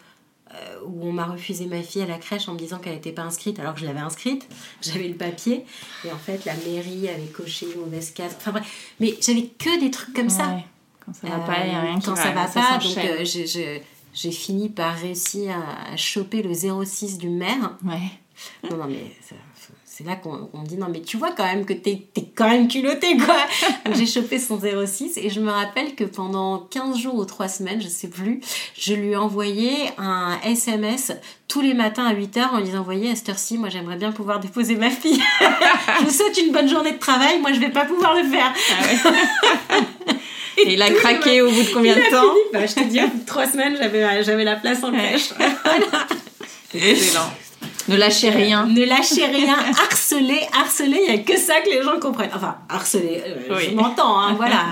où on m'a refusé ma fille à la crèche en me disant qu'elle n'était pas inscrite alors que je l'avais inscrite. J'avais le papier. Et en fait, la mairie avait coché mauvaise case. Enfin bref. Mais j'avais que des trucs comme ça. Quand ça va pas, il n'y a rien qui Quand ça va, va pas, donc je j'ai fini par réussir à, choper le 06 du maire. Ouais. Non, non, mais c'est là qu'on me dit non, mais tu vois quand même que t'es es quand même culotté, quoi. j'ai chopé son 06 et je me rappelle que pendant 15 jours ou 3 semaines, je sais plus, je lui ai envoyé un SMS tous les matins à 8h en lui disant Voyez, à cette heure-ci, moi j'aimerais bien pouvoir déposer ma fille. je vous souhaite une bonne journée de travail, moi je vais pas pouvoir le faire. Ah ouais. Et il a craqué au bout de combien de temps bah, Je te dis, au bout de trois semaines, j'avais, j'avais la place en crèche. Excellent. Ne lâchez rien. Ne lâchez rien. Harceler, harceler, il n'y a que ça que les gens comprennent. Enfin, harceler, euh, je m'entends, hein, voilà.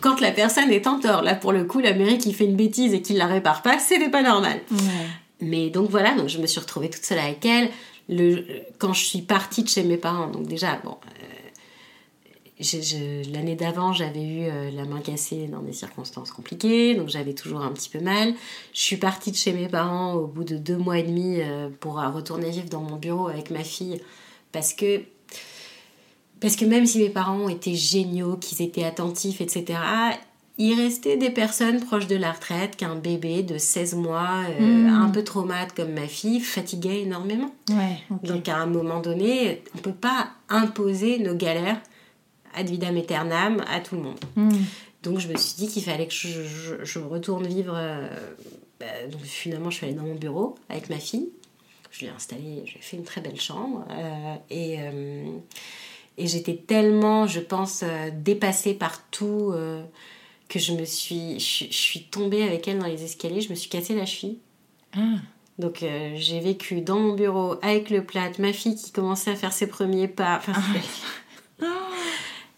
Quand la personne est en tort, là, pour le coup, la mairie qui fait une bêtise et qui la répare pas, c'était pas normal. Mais donc voilà, donc je me suis retrouvée toute seule avec elle. Le, quand je suis partie de chez mes parents, donc déjà, bon, l'année d'avant, j'avais eu euh, la main cassée dans des circonstances compliquées, donc j'avais toujours un petit peu mal. Je suis partie de chez mes parents au bout de deux mois et demi euh, pour euh, retourner vivre dans mon bureau avec ma fille, parce que, parce que même si mes parents étaient géniaux, qu'ils étaient attentifs, etc., il restait des personnes proches de la retraite qu'un bébé de 16 mois, hmm. un peu traumate comme ma fille, fatiguait énormément. Donc à un moment donné, on ne peut pas imposer nos galères ad vitam aeternam à tout le monde. Hmm. Donc je me suis dit qu'il fallait que je, retourne vivre. Euh, bah, donc finalement, je suis allée dans mon bureau avec ma fille. Je l'ai installée, j'ai fait une très belle chambre. Euh, et, euh, et j'étais tellement, je pense, dépassée par tout que je me suis. Je, suis tombée avec elle dans les escaliers, je me suis cassée la cheville. Ah. Donc j'ai vécu dans mon bureau avec le plat, ma fille qui commençait à faire ses premiers pas. Enfin.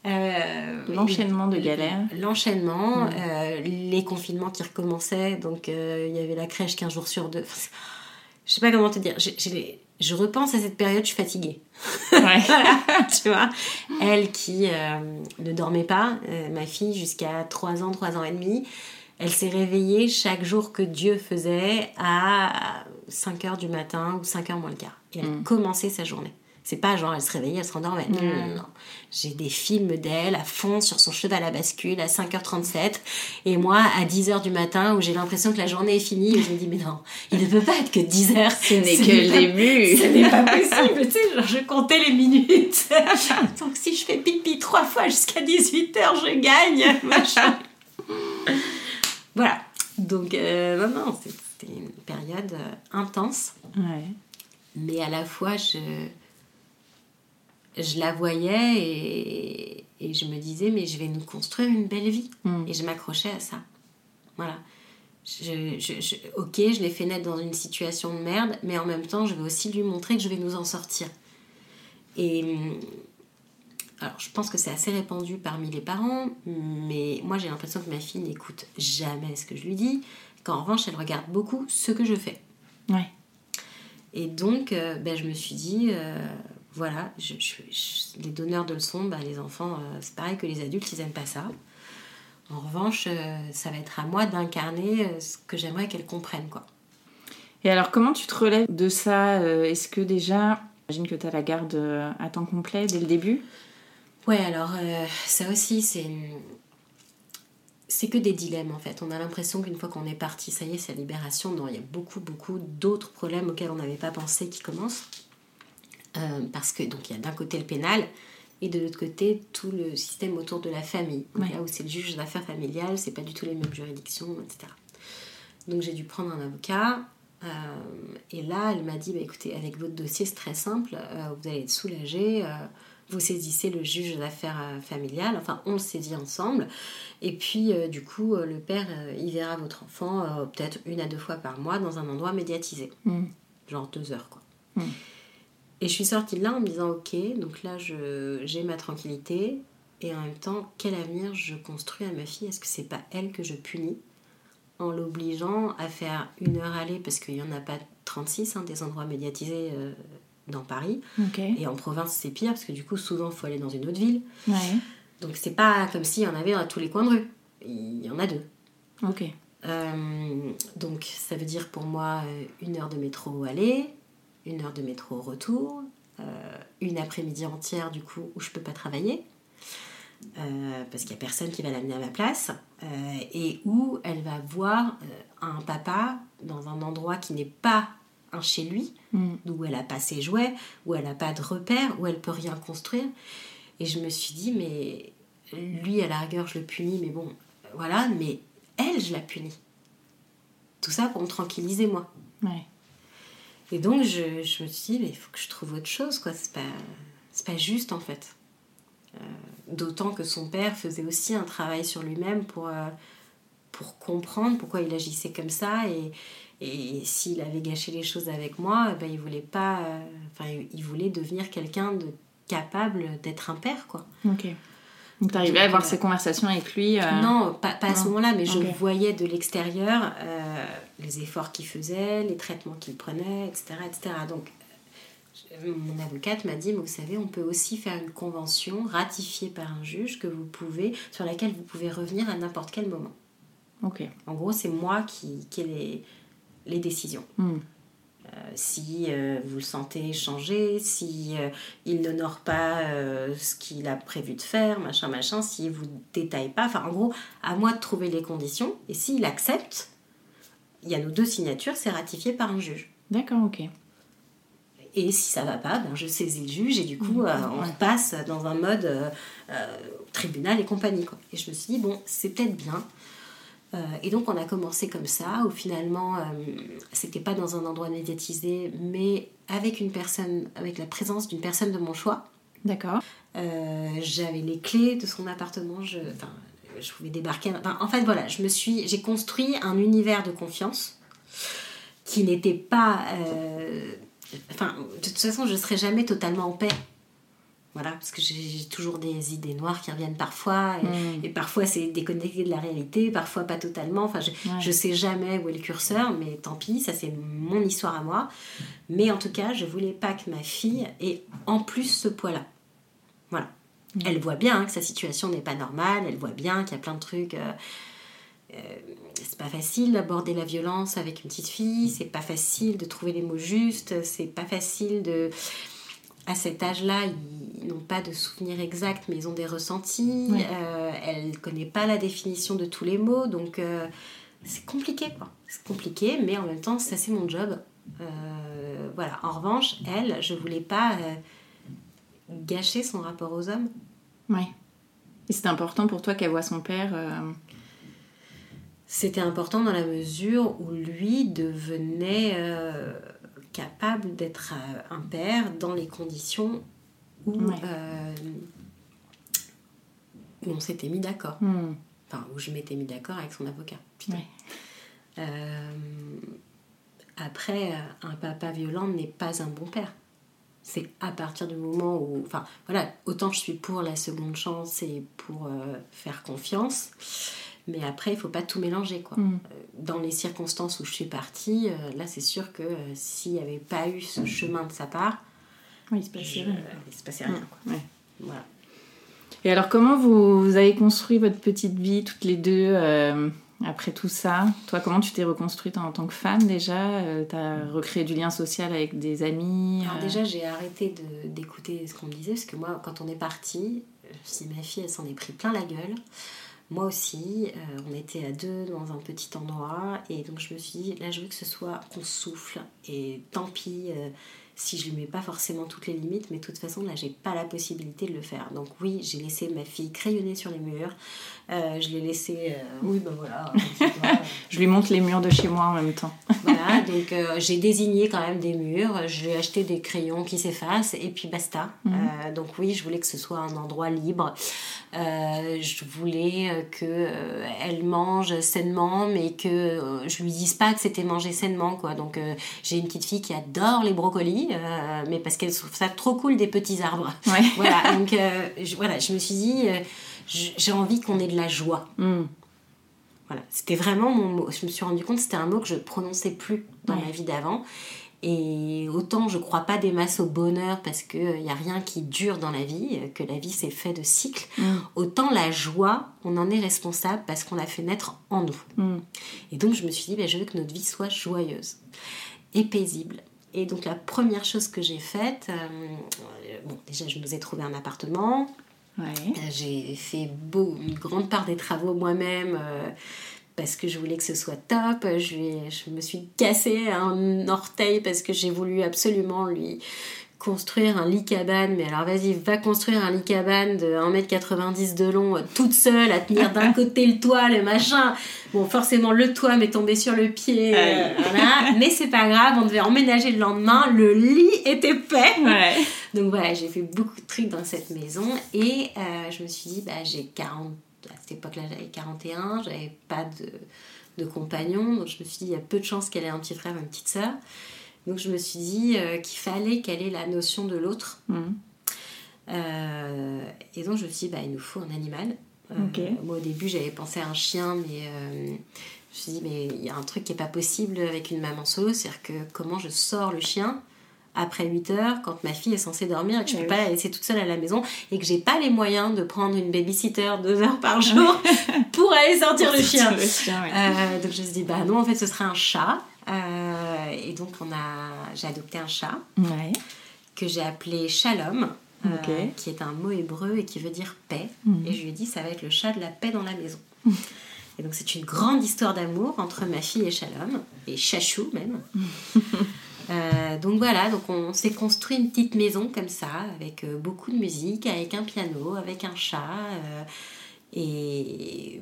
Euh, L'enchaînement de galères. L'enchaînement, mm. euh, les confinements qui recommençaient, donc euh, il y avait la crèche 15 jours sur deux. je sais pas comment te dire, je repense à cette période, je suis fatiguée. Ouais. tu vois, elle qui ne dormait pas, ma fille, jusqu'à 3 ans, 3 ans et demi, elle s'est réveillée chaque jour que Dieu faisait à 5 heures du matin ou 5 heures moins le quart. Et elle mm. commençait sa journée. C'est pas genre elle se réveillait, elle se rendormait. Non, non, non. J'ai des films d'elle à fond sur son cheval à bascule à 5h37 et moi à 10h du matin où j'ai l'impression que la journée est finie et je me dis mais non, il ne peut pas être que 10h. Ce n'est que le début. Ce n'est pas possible, tu sais, genre je comptais les minutes. Donc si je fais pipi trois fois jusqu'à 18h, je gagne, machin. voilà. Donc euh, non, non, c'était une période euh, intense. Ouais. Mais à la fois, je je la voyais et, et, je me disais, mais je vais nous construire une belle vie. Mm. Et je m'accrochais à ça. Voilà. Je, je, ok, je l'ai fait naître dans une situation de merde, mais en même temps, je vais aussi lui montrer que je vais nous en sortir. Et alors, je pense que c'est assez répandu parmi les parents, mais moi, j'ai l'impression que ma fille n'écoute jamais ce que je lui dis, qu'en revanche, elle regarde beaucoup ce que je fais. Ouais. Et donc, euh, ben, je me suis dit, euh, voilà, je, les donneurs de leçons, bah, les enfants, euh, c'est pareil que les adultes, ils n'aiment pas ça. En revanche, euh, ça va être à moi d'incarner euh, ce que j'aimerais qu'elles comprennent. Quoi. Et alors, comment tu te relèves de ça Est-ce que déjà, j'imagine que tu as la garde à temps complet dès le début? Ouais, alors ça aussi, c'est c'est que des dilemmes en fait. On a l'impression qu'une fois qu'on est parti, ça y est, c'est la libération. Non, il y a beaucoup, beaucoup d'autres problèmes auxquels on n'avait pas pensé qui commencent. Euh, parce que donc il y a d'un côté le pénal et de l'autre côté tout le système autour de la famille. Là où c'est le juge d'affaires familiales, c'est pas du tout les mêmes juridictions, etc. Donc j'ai dû prendre un avocat. Euh, et là, elle m'a dit bah, écoutez, avec votre dossier, c'est très simple, euh, vous allez être soulagé. vous saisissez le juge d'affaires familiales, enfin on le saisit ensemble, et puis du coup le père il verra votre enfant peut-être une à deux fois par mois dans un endroit médiatisé, mm. genre deux heures quoi. Mm. Et je suis sortie de là en me disant ok, donc là j'ai ma tranquillité et en même temps quel avenir je construis à ma fille? Est-ce que c'est pas elle que je punis? En l'obligeant à faire une heure aller parce qu'il n'y en a pas 36 hein, des endroits médiatisés euh, dans Paris et en province c'est pire parce que du coup souvent il faut aller dans une autre ville. Ouais. Donc c'est pas comme s'il y en avait à tous les coins de rue. Il y en a deux. Ok. Euh, donc ça veut dire pour moi euh, une heure de métro aller, une heure de métro au retour, euh, une après-midi entière du coup où je peux pas travailler. Euh, parce qu'il n'y a personne qui va l'amener à ma place, euh, et où elle va voir un papa dans un endroit qui n'est pas un chez lui, mm. où elle n'a pas ses jouets, où elle n'a pas de repères, où elle peut rien construire. Et je me suis dit, mais lui, à la rigueur, je le punis, mais bon, voilà, mais elle, je la punis. Tout ça pour me tranquilliser, moi. Ouais. Et donc, je, je me suis dit, mais il faut que je trouve autre chose, quoi. C'est pas, pas juste, en fait. Euh, d'autant que son père faisait aussi un travail sur lui-même pour, euh, pour comprendre pourquoi il agissait comme ça. Et, et s'il avait gâché les choses avec moi, ben, il voulait pas... Euh, il voulait devenir quelqu'un de capable d'être un père, quoi. Donc, tu arrivais à avoir ces conversations avec lui euh, Non, pas, pas à ce moment-là, mais je voyais de l'extérieur euh, les efforts qu'il faisait, les traitements qu'il prenait, etc., etc. Donc, mon avocate m'a dit, mais vous savez, on peut aussi faire une convention ratifiée par un juge que vous pouvez, sur laquelle vous pouvez revenir à n'importe quel moment. Ok. En gros, c'est moi qui, qui ai les, les décisions. Hmm. Euh, si euh, vous le sentez changer, si euh, il n'honore pas ce qu'il a prévu de faire, machin, machin, s'il vous détaille pas, enfin en gros, à moi de trouver les conditions, et s'il accepte, il y a nos deux signatures, c'est ratifié par un juge. D'accord, ok. Et si ça va pas, ben je saisis le juge et du coup, mmh. on passe dans un mode tribunal et compagnie. Quoi. Et je me suis dit, bon, c'est peut-être bien euh, et donc on a commencé comme ça, où finalement euh, c'était pas dans un endroit médiatisé, mais avec une personne, avec la présence d'une personne de mon choix. D'accord. Euh, j'avais les clés de son appartement, je, enfin, je pouvais débarquer. en fait voilà, je me suis, j'ai construit un univers de confiance qui n'était pas, enfin de toute façon je serais jamais totalement en paix voilà, parce que j'ai toujours des idées noires qui reviennent parfois, et, mm. parfois c'est déconnecté de la réalité, parfois pas totalement. Enfin, je, je sais jamais où est le curseur, mais tant pis, ça c'est mon histoire à moi. Mais en tout cas, je voulais pas que ma fille ait en plus ce poids-là. Voilà. Mm. Elle voit bien que sa situation n'est pas normale, elle voit bien qu'il y a plein de trucs. Euh, euh, c'est pas facile d'aborder la violence avec une petite fille, c'est pas facile de trouver les mots justes, c'est pas facile de à cet âge-là, ils n'ont pas de souvenirs exacts, mais ils ont des ressentis. Euh, elle ne connaît pas la définition de tous les mots, donc euh, c'est compliqué, quoi. C'est compliqué, mais en même temps, ça c'est mon job. Euh, voilà. En revanche, elle, je voulais pas gâcher son rapport aux hommes. Ouais. Et c'est important pour toi qu'elle voit son père. C'était important dans la mesure où lui devenait capable d'être euh, un père dans les conditions où, euh, où on s'était mis d'accord. Hmm. Enfin, où je m'étais mis d'accord avec son avocat. Euh, après, un papa violent n'est pas un bon père. C'est à partir du moment où. Enfin, voilà, autant je suis pour la seconde chance et pour faire confiance. Mais après, il faut pas tout mélanger. Quoi. Mm. Euh, dans les circonstances où je suis partie, euh, là, c'est sûr que euh, s'il n'y avait pas eu ce chemin de sa part, il se passait rien. Il se passait rien. Quoi. Voilà. Et alors, comment vous, avez construit votre petite vie toutes les deux après tout ça? Toi, comment tu t'es reconstruite en, tant que femme déjà? Tu as recréé du lien social avec des amis Alors, déjà, j'ai arrêté d'écouter ce qu'on me disait parce que moi, quand on est parti, si ma fille, elle s'en est pris plein la gueule. Moi aussi, euh, on était à deux dans un petit endroit et donc je me suis dit, là je veux que ce soit qu'on souffle et tant pis euh, si je lui mets pas forcément toutes les limites, mais de toute façon là j'ai pas la possibilité de le faire. Donc oui, j'ai laissé ma fille crayonner sur les murs, je l'ai laissé, oui ben voilà. je lui montre les murs de chez moi en même temps. voilà, donc j'ai désigné quand même des murs, j'ai acheté des crayons qui s'effacent et puis basta. Mhm. donc oui, je voulais que ce soit un endroit libre. Euh, je voulais euh, qu'elle euh, mange sainement, mais que je lui dise pas que c'était manger sainement, quoi. Donc j'ai une petite fille qui adore les brocolis, mais parce qu'elle trouve ça trop cool des petits arbres. voilà, donc je, voilà, je me suis dit, j'ai envie qu'on ait de la joie. Hmm. Voilà, c'était vraiment mon mot. Je me suis rendu compte que c'était un mot que je prononçais plus dans ma vie d'avant. Et autant je crois pas des masses au bonheur parce qu'il n'y a rien qui dure dans la vie, que la vie c'est fait de cycles, mm. autant la joie, on en est responsable parce qu'on l'a fait naître en nous. Mm. Et donc je me suis dit, ben, je veux que notre vie soit joyeuse et paisible. Et donc la première chose que j'ai faite, euh, bon déjà je nous ai trouvé un appartement, euh, j'ai fait beau, une grande part des travaux moi-même. Euh, parce que je voulais que ce soit top. Je, me suis cassé un orteil parce que j'ai voulu absolument lui construire un lit cabane. Mais alors vas-y, va construire un lit cabane de 1m90 de long, euh, toute seule, à tenir d'un côté le toit, le machin. Bon, forcément, le toit m'est tombé sur le pied. Euh, voilà. Mais c'est pas grave, on devait emménager le lendemain. Le lit était fait. Donc voilà, j'ai fait beaucoup de trucs dans cette maison. Et euh, je me suis dit, bah, j'ai 40 à cette époque-là, j'avais 41, j'avais pas de, de, compagnon, donc je me suis dit, il y a peu de chances qu'elle ait un petit frère ou une petite sœur. Donc je me suis dit euh, qu'il fallait qu'elle ait la notion de l'autre. Mhm. Euh, et donc je me suis dit, bah, il nous faut un animal. Euh, moi au début j'avais pensé à un chien, mais je me suis dit, mais il y a un truc qui n'est pas possible avec une maman solo, c'est-à-dire que comment je sors le chien après 8 heures quand ma fille est censée dormir et que je ne peux pas la laisser toute seule à la maison et que j'ai pas les moyens de prendre une babysitter deux heures par jour pour aller sortir le chien. Euh, donc je me suis dit bah non en fait ce serait un chat euh, et donc on a j'ai adopté un chat que j'ai appelé Shalom euh, qui est un mot hébreu et qui veut dire paix mhm. et je lui ai dit ça va être le chat de la paix dans la maison. Et donc c'est une grande histoire d'amour entre ma fille et Shalom, et Chachou même. Euh, donc voilà, donc on s'est construit une petite maison comme ça, avec beaucoup de musique, avec un piano, avec un chat, et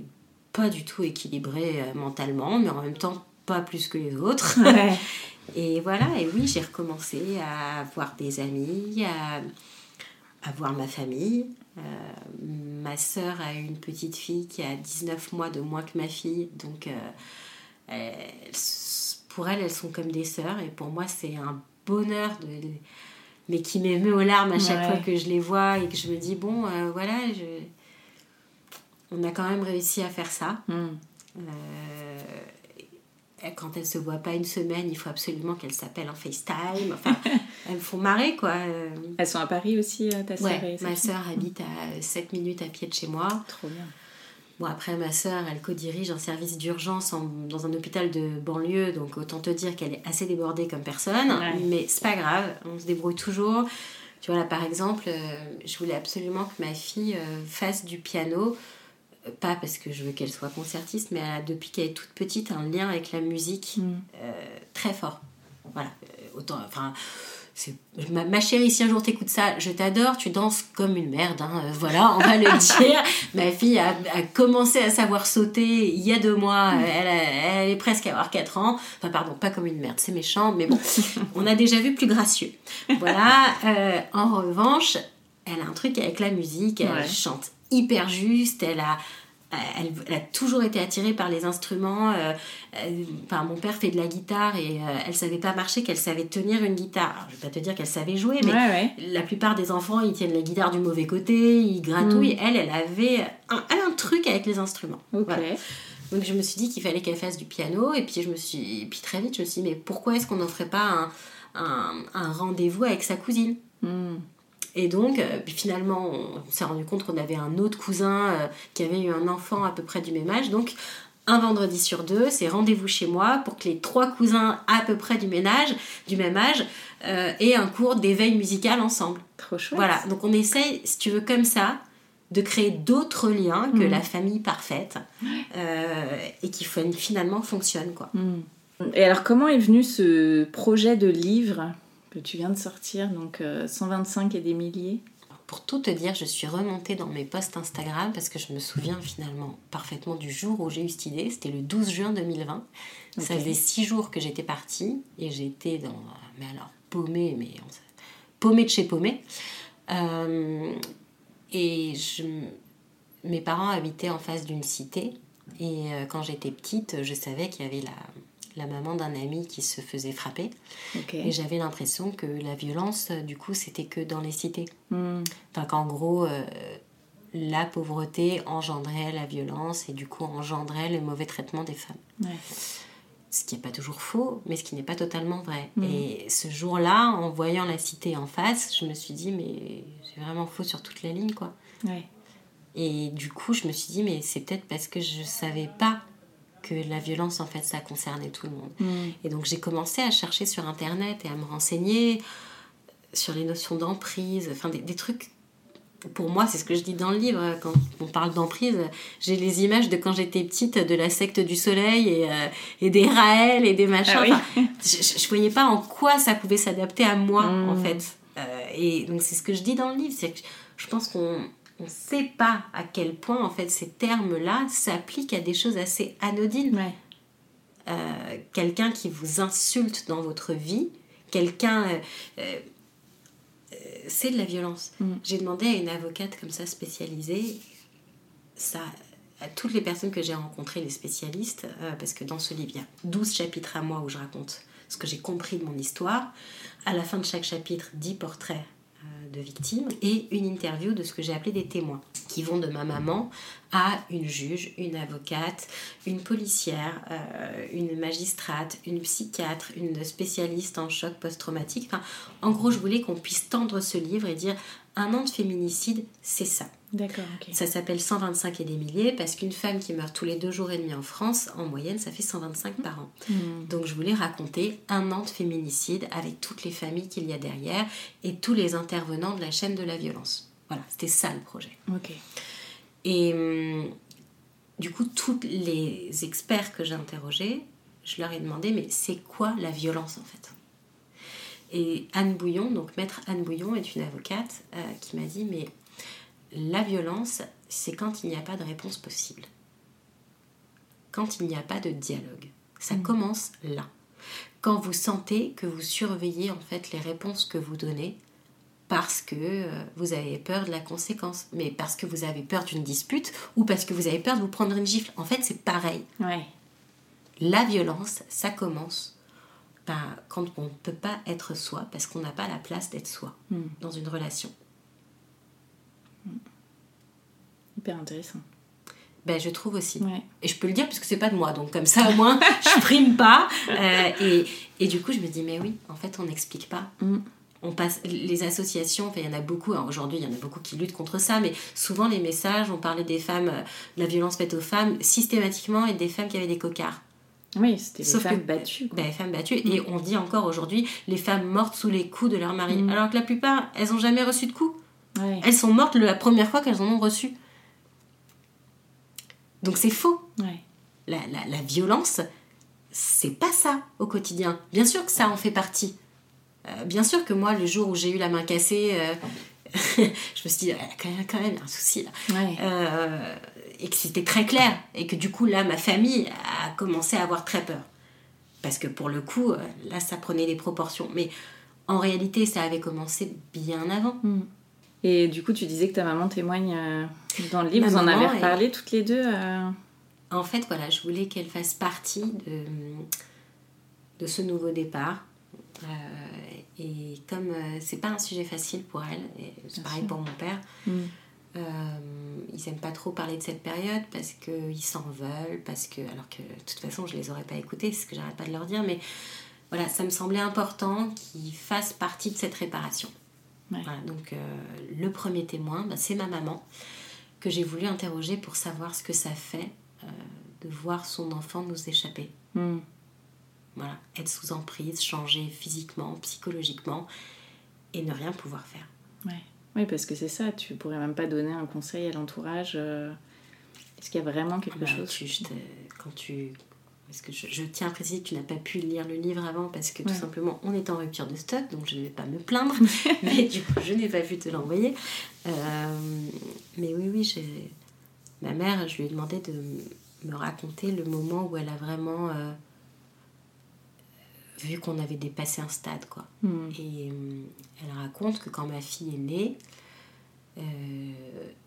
pas du tout équilibré mentalement, mais en même temps pas plus que les autres. et voilà, et oui, j'ai recommencé à voir des amis, à, à voir ma famille. ma sœur a une petite fille qui a 19 mois de moins que ma fille, donc elle pour elles, elles sont comme des sœurs. Et pour moi, c'est un bonheur de, mais qui m'émeut aux larmes à chaque fois que je les vois et que je me dis, bon, euh, voilà, je... on a quand même réussi à faire ça. Hmm. Euh, quand elles se voient pas une semaine, il faut absolument qu'elles s'appellent en FaceTime. Enfin, elles me font marrer, quoi. Elles sont à Paris aussi, ta soeur Ma soeur habite à 7 minutes à pied de chez moi. Trop bien. Bon, après, ma soeur, elle co-dirige un service d'urgence dans un hôpital de banlieue, donc autant te dire qu'elle est assez débordée comme personne, mais c'est pas grave, on se débrouille toujours. Tu vois, là, par exemple, euh, je voulais absolument que ma fille euh, fasse du piano, euh, pas parce que je veux qu'elle soit concertiste, mais elle a, depuis qu'elle est toute petite, un lien avec la musique mm. très fort. Voilà, autant, enfin Ma, chérie, si un jour t'écoutes ça, je t'adore, tu danses comme une merde, hein, euh, voilà, on va le dire. Ma fille a, commencé à savoir sauter il y a deux mois, elle, est presque à avoir 4 ans. Enfin, pardon, pas comme une merde, c'est méchant, mais bon, on a déjà vu plus gracieux. Voilà, euh, en revanche, elle a un truc avec la musique, elle chante hyper juste, elle a elle, a toujours été attirée par les instruments. Euh, mon père fait de la guitare et euh, elle savait pas marcher qu'elle savait tenir une guitare. Alors, je vais pas te dire qu'elle savait jouer, mais la plupart des enfants, ils tiennent la guitare du mauvais côté, ils gratouillent. Mm. Elle, elle avait un, un, truc avec les instruments. Donc je me suis dit qu'il fallait qu'elle fasse du piano et puis je me suis, puis très vite je me suis dit mais pourquoi est-ce qu'on n'en ferait pas un, un, rendez-vous avec sa cousine? Mm. Et donc, euh, finalement, on, s'est rendu compte qu'on avait un autre cousin euh, qui avait eu un enfant à peu près du même âge. Donc, un vendredi sur deux, c'est rendez-vous chez moi pour que les trois cousins à peu près du ménage, du même âge, euh, aient un cours d'éveil musical ensemble. Trop chouette. Voilà, donc on essaye, si tu veux, comme ça, de créer d'autres liens que mmh. la famille parfaite et qui finalement fonctionnent. Quoi. Mmh. Et alors, comment est venu ce projet de livre? Que tu viens de sortir, donc 125 euh, et des milliers. Pour tout te dire, je suis remontée dans mes posts Instagram parce que je me souviens finalement parfaitement du jour où j'ai eu cette idée. C'était le 12 juin 2020. Ça faisait six jours que j'étais partie et j'étais dans. Mais alors, paumée, mais. Paumée de chez paumée. Euh, et je, mes parents habitaient en face d'une cité. Et euh, quand j'étais petite, je savais qu'il y avait la, la maman d'un ami qui se faisait frapper. Et j'avais l'impression que la violence, du coup, c'était que dans les cités. Hmm. Enfin, qu'en gros, euh, la pauvreté engendrait la violence et du coup engendrait le mauvais traitement des femmes. Ce qui n'est pas toujours faux, mais ce qui n'est pas totalement vrai. Hmm. Et ce jour-là, en voyant la cité en face, je me suis dit, mais c'est vraiment faux sur toute la ligne, quoi. Et du coup, je me suis dit, mais c'est peut-être parce que je savais pas que la violence, en fait, ça concernait tout le monde. Mm. Et donc j'ai commencé à chercher sur Internet et à me renseigner sur les notions d'emprise, enfin des, trucs pour moi, c'est ce que je dis dans le livre, quand on parle d'emprise, j'ai les images de quand j'étais petite, de la secte du soleil et, euh, et des Raël et des machins. Ah je, ne voyais pas en quoi ça pouvait s'adapter à moi, en mm. fait. Euh, et donc c'est ce que je dis dans le livre, c'est que je pense qu'on on ne sait pas à quel point en fait ces termes-là s'appliquent à des choses assez anodines. Euh, quelqu'un qui vous insulte dans votre vie, quelqu'un... Euh, euh, c'est de la violence. Mm. J'ai demandé à une avocate comme ça spécialisée, ça, à toutes les personnes que j'ai rencontrées, les spécialistes, parce que dans ce livre, il y a 12 chapitres à moi où je raconte ce que j'ai compris de mon histoire. À la fin de chaque chapitre, 10 portraits de victimes et une interview de ce que j'ai appelé des témoins, qui vont de ma maman à une juge, une avocate, une policière, euh, une magistrate, une psychiatre, une spécialiste en choc post-traumatique. en gros, je voulais qu'on puisse tendre ce livre et dire un an de féminicide, c'est ça. D'accord. Ça s'appelle 125 et des milliers parce qu'une femme qui meurt tous les deux jours et demi en France, en moyenne, ça fait 125 par an. Hmm. Donc je voulais raconter un an de féminicide avec toutes les familles qu'il y a derrière et tous les intervenants de la chaîne de la violence. Voilà, c'était ça le projet. Ok. Et hum, du coup, tous les experts que j'ai interrogés, je leur ai demandé, mais c'est quoi la violence en fait? Et Anne Bouillon, donc maître Anne Bouillon, est une avocate euh, qui m'a dit, mais la violence, c'est quand il n'y a pas de réponse possible. Quand il n'y a pas de dialogue. Ça mm. commence là. Quand vous sentez que vous surveillez en fait les réponses que vous donnez parce que euh, vous avez peur de la conséquence, mais parce que vous avez peur d'une dispute ou parce que vous avez peur de vous prendre une gifle. En fait, c'est pareil. La violence, ça commence ben, quand on ne peut pas être soi parce qu'on n'a pas la place d'être soi Hmm. dans une relation. Hyper intéressant. Ben, je trouve aussi. Ouais. Et je peux le dire parce que c'est pas de moi, donc comme ça au moins je prime pas. Euh, et, et du coup je me dis mais oui, en fait on n'explique pas. Mm. On passe les associations, il y en a beaucoup. Aujourd'hui il y en a beaucoup qui luttent contre ça, mais souvent les messages, on parlait des femmes, euh, de la violence faite aux femmes systématiquement et des femmes qui avaient des cocards. Oui, c'était les Sauf femmes que- battues. quoi. Ben, les femmes battues et on dit encore aujourd'hui les femmes mortes sous les coups de leur mari. Mm. Alors que la plupart elles ont jamais reçu de coups. Ouais. Elles sont mortes la première fois qu'elles en ont reçu. Donc c'est faux. Ouais. la, la, la violence, c'est pas ça au quotidien. Bien sûr que ça en fait partie. Euh, bien sûr que moi, le jour où j'ai eu la main cassée, euh, je me suis dit, Ah, quand même, quand même, un souci là. Ouais. Euh, et que c'était très clair. Et que du coup, là, ma famille a commencé à avoir très peur. Parce que pour le coup, là, ça prenait des proportions. Mais en réalité, ça avait commencé bien avant. Hmm. Et du coup, tu disais que ta maman témoigne euh, dans le livre. Ma Vous en avez est- reparlé toutes les deux. euh, En fait, voilà, je voulais qu'elle fasse partie de, de ce nouveau départ. Euh, et comme euh, c'est pas un sujet facile pour elle, et c'est pareil sûr. pour mon père, euh, ils aiment pas trop parler de cette période parce qu'ils s'en veulent, parce que, alors que de toute façon je les aurais pas écoutés, c'est ce que j'arrête pas de leur dire, mais voilà, ça me semblait important qu'ils fassent partie de cette réparation. Ouais. Voilà, donc euh, le premier témoin, bah, c'est ma maman que j'ai voulu interroger pour savoir ce que ça fait euh, de voir son enfant nous échapper. Hmm. Voilà, être sous emprise, changer physiquement, psychologiquement et ne rien pouvoir faire. Ouais. Oui, parce que c'est ça. Tu pourrais même pas donner un conseil à l'entourage. euh, Est-ce qu'il y a vraiment quelque Bah, chose tu- je te- quand tu parce que je, je tiens à préciser que tu n'as pas pu lire le livre avant parce que tout simplement on est en rupture de stock donc je ne vais pas me plaindre. Mais du coup je n'ai pas pu te l'envoyer. Euh, mais oui oui j'ai ma mère je lui ai demandé de me raconter le moment où elle a vraiment euh, vu qu'on avait dépassé un stade quoi. Hmm. et euh, elle raconte que quand ma fille est née, ben,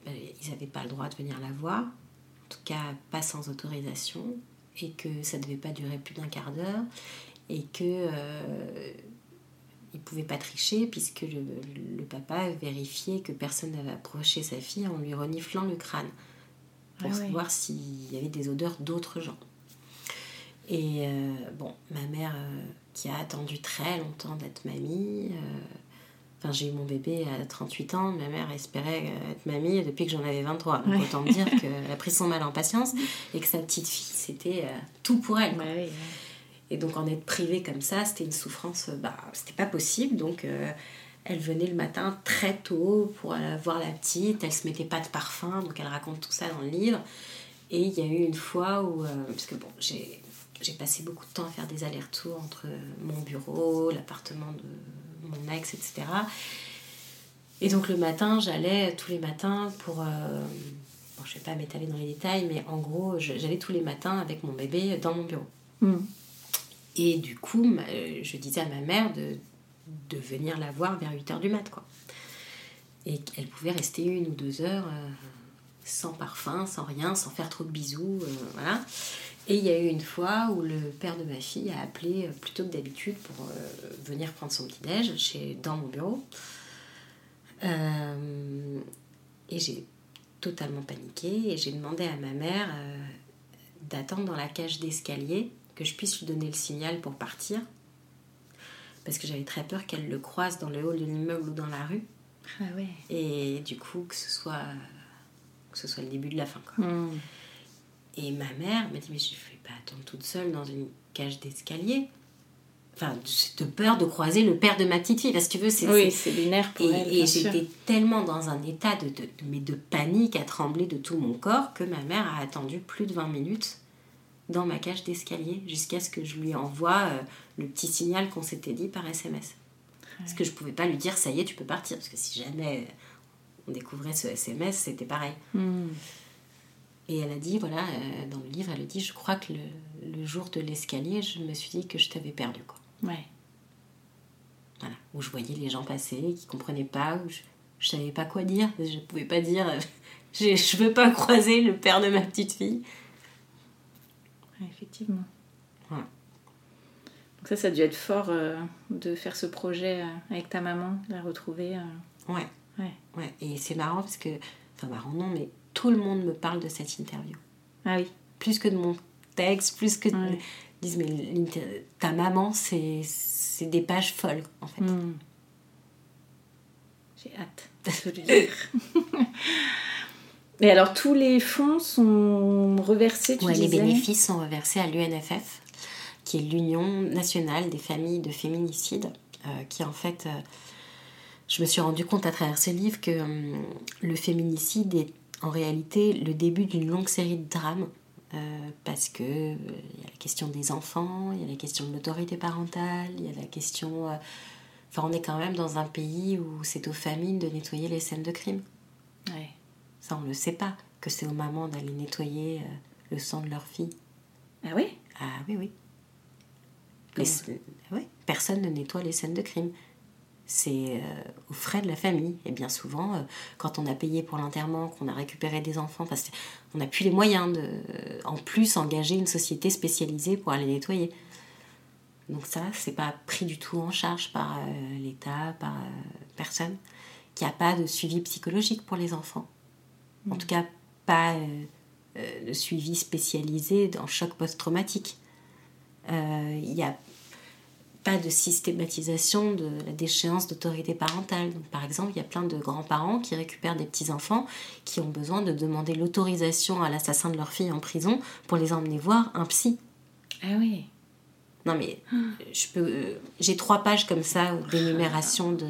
ils n'avaient pas le droit de venir la voir, en tout cas pas sans autorisation, et que ça ne devait pas durer plus d'un quart d'heure, et que euh, ils ne pouvaient pas tricher puisque le, le papa vérifiait que personne n'avait approché sa fille en lui reniflant le crâne pour Ah ouais. voir s'il y avait des odeurs d'autres gens. Et euh, bon, ma mère euh, qui a attendu très longtemps d'être mamie, enfin j'ai eu mon bébé à 38 ans, ma mère espérait euh, être mamie depuis que j'en avais 23. Donc Ouais. autant dire qu'elle a pris son mal en patience et que sa petite fille c'était euh, tout pour elle. Ouais, ouais. Et donc en être privée comme ça, c'était une souffrance, euh, bah c'était pas possible. Donc euh, elle venait le matin très tôt pour aller voir la petite, elle se mettait pas de parfum, donc elle raconte tout ça dans le livre. Et il y a eu une fois où, euh, parce que bon, j'ai passé beaucoup de temps à faire des allers-retours entre mon bureau, l'appartement de mon ex, etc. Et donc le matin, j'allais tous les matins pour... euh, bon, je vais pas m'étaler dans les détails, mais en gros, j'allais tous les matins avec mon bébé dans mon bureau. Hmm. Et du coup, je disais à ma mère de, de venir la voir vers 8h du mat. Quoi. Et qu'elle pouvait rester une ou deux heures euh, sans parfum, sans rien, sans faire trop de bisous. euh, voilà. Et il y a eu une fois où le père de ma fille a appelé euh, plutôt que d'habitude pour euh, venir prendre son petit-déj chez- dans mon bureau. Euh, et j'ai totalement paniqué et j'ai demandé à ma mère euh, d'attendre dans la cage d'escalier que je puisse lui donner le signal pour partir. Parce que j'avais très peur qu'elle le croise dans le hall de l'immeuble ou dans la rue. Ah ouais. Et du coup, que ce soit, que ce soit le début de la fin. Quoi. Hmm. Et ma mère m'a dit Mais je ne vais pas attendre toute seule dans une cage d'escalier. Enfin, de peur de croiser le père de ma petite fille. Parce que tu veux, c'est. Oui, c'est- lunaire pour et, elle. et j'étais tellement dans un état de, de, mais de panique à trembler de tout mon corps que ma mère a attendu plus de 20 minutes dans ma cage d'escalier jusqu'à ce que je lui envoie euh, le petit signal qu'on s'était dit par SMS. Parce que je pouvais pas lui dire ça y est, tu peux partir. Parce que si jamais on découvrait ce SMS, c'était pareil. Hmm. Et elle a dit, voilà, euh, dans le livre, elle a dit, je crois que le, le jour de l'escalier, je me suis dit que je t'avais perdu, quoi. Ouais. Voilà. Où je voyais les gens passer, qui comprenaient pas, où je, je savais pas quoi dire. Je pouvais pas dire, je, je veux pas croiser le père de ma petite fille. Ouais, effectivement. Voilà. ça, ça a dû être fort euh, de faire ce projet euh, avec ta maman, de la retrouver. Ouais. Ouais. Ouais. Et c'est marrant parce que. Enfin, marrant, non, mais tout le monde me parle de cette interview. Ah oui. Plus que de mon texte, plus que. de- Ouais. Ils disent, mais ta maman, c'est c'est des pages folles, en fait. Hmm. J'ai hâte de le lire. Et alors, tous les fonds sont reversés, tu Ouais, les disais bénéfices sont reversés à l'UNFF, qui est l'Union nationale des familles de féminicides, euh, qui en fait, euh, je me suis rendu compte à travers ce livre que hum, le féminicide est en réalité le début d'une longue série de drames. euh, parce que euh, il y a la question des enfants, il y a la question de l'autorité parentale, il y a la question. euh, Enfin, on est quand même dans un pays où c'est aux familles de nettoyer les scènes de crime. Ouais. Ça, on ne le sait pas, que c'est aux mamans d'aller nettoyer le sang de leur fille. Ah oui? Ah oui, oui. Les- oui, Personne ne nettoie les scènes de crime. C'est euh, aux frais de la famille. Et bien souvent, euh, quand on a payé pour l'enterrement, qu'on a récupéré des enfants, parce que on n'a plus les moyens de, en plus, engager une société spécialisée pour aller nettoyer. Donc ça, c'est pas pris du tout en charge par euh, l'État, par personne. Qu'il n'y a pas de suivi psychologique pour les enfants. En tout cas, pas de suivi spécialisé en choc post-traumatique. Il n'y a pas de systématisation de la déchéance d'autorité parentale. Donc, par exemple, il y a plein de grands-parents qui récupèrent des petits-enfants qui ont besoin de demander l'autorisation à l'assassin de leur fille en prison pour les emmener voir un psy. Ah oui. Non mais je peux, euh, j'ai trois pages comme ça d'énumération de,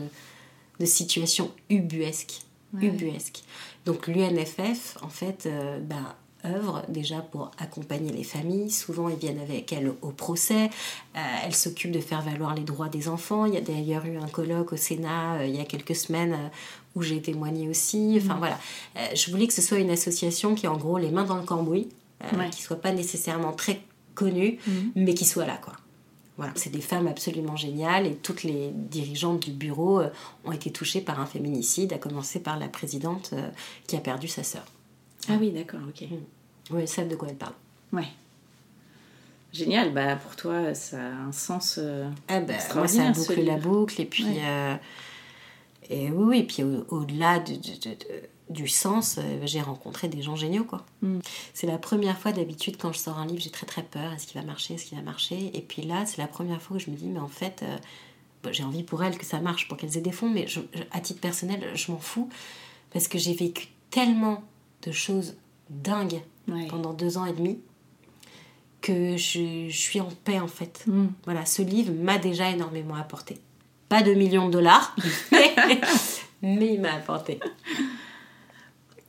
de situations ubuesques, Ouais. ubuesques. Donc l'UNFF en fait euh, bah, œuvre déjà pour accompagner les familles. Souvent ils viennent avec elles au procès. Euh, elle s'occupe de faire valoir les droits des enfants. Il y a d'ailleurs eu un colloque au Sénat euh, il y a quelques semaines euh, où j'ai témoigné aussi. Enfin voilà, Euh, je voulais que ce soit une association qui a en gros les mains dans le cambouis, Ouais. qui soit pas nécessairement très connue, mais qui soit là quoi. Voilà, c'est des femmes absolument géniales et toutes les dirigeantes du bureau ont été touchées par un féminicide, à commencer par la présidente qui a perdu sa sœur. Ah oui, d'accord, ok. Oui, elle sait de quoi elle parle. Ouais. Génial, bah pour toi, ça a un sens. euh, Ah ben, moi, ça a bouclé la boucle. Et puis, Ouais. euh, et oui, oui, puis au- au-delà de- de- de- de- du sens, euh, j'ai rencontré des gens géniaux. quoi. Mm. C'est la première fois d'habitude quand je sors un livre, j'ai très très peur. Est-ce qu'il va marcher Est-ce qu'il va marcher Et puis là, c'est la première fois que je me dis, mais en fait, euh, bon, j'ai envie pour elles que ça marche, pour qu'elles aient des fonds, mais je- je- à titre personnel, je m'en fous. Parce que j'ai vécu tellement de choses dingues Ouais. pendant deux ans et demi que je, je suis en paix en fait. Mm. Voilà, ce livre m'a déjà énormément apporté. Pas de millions de dollars, mais, mais il m'a apporté.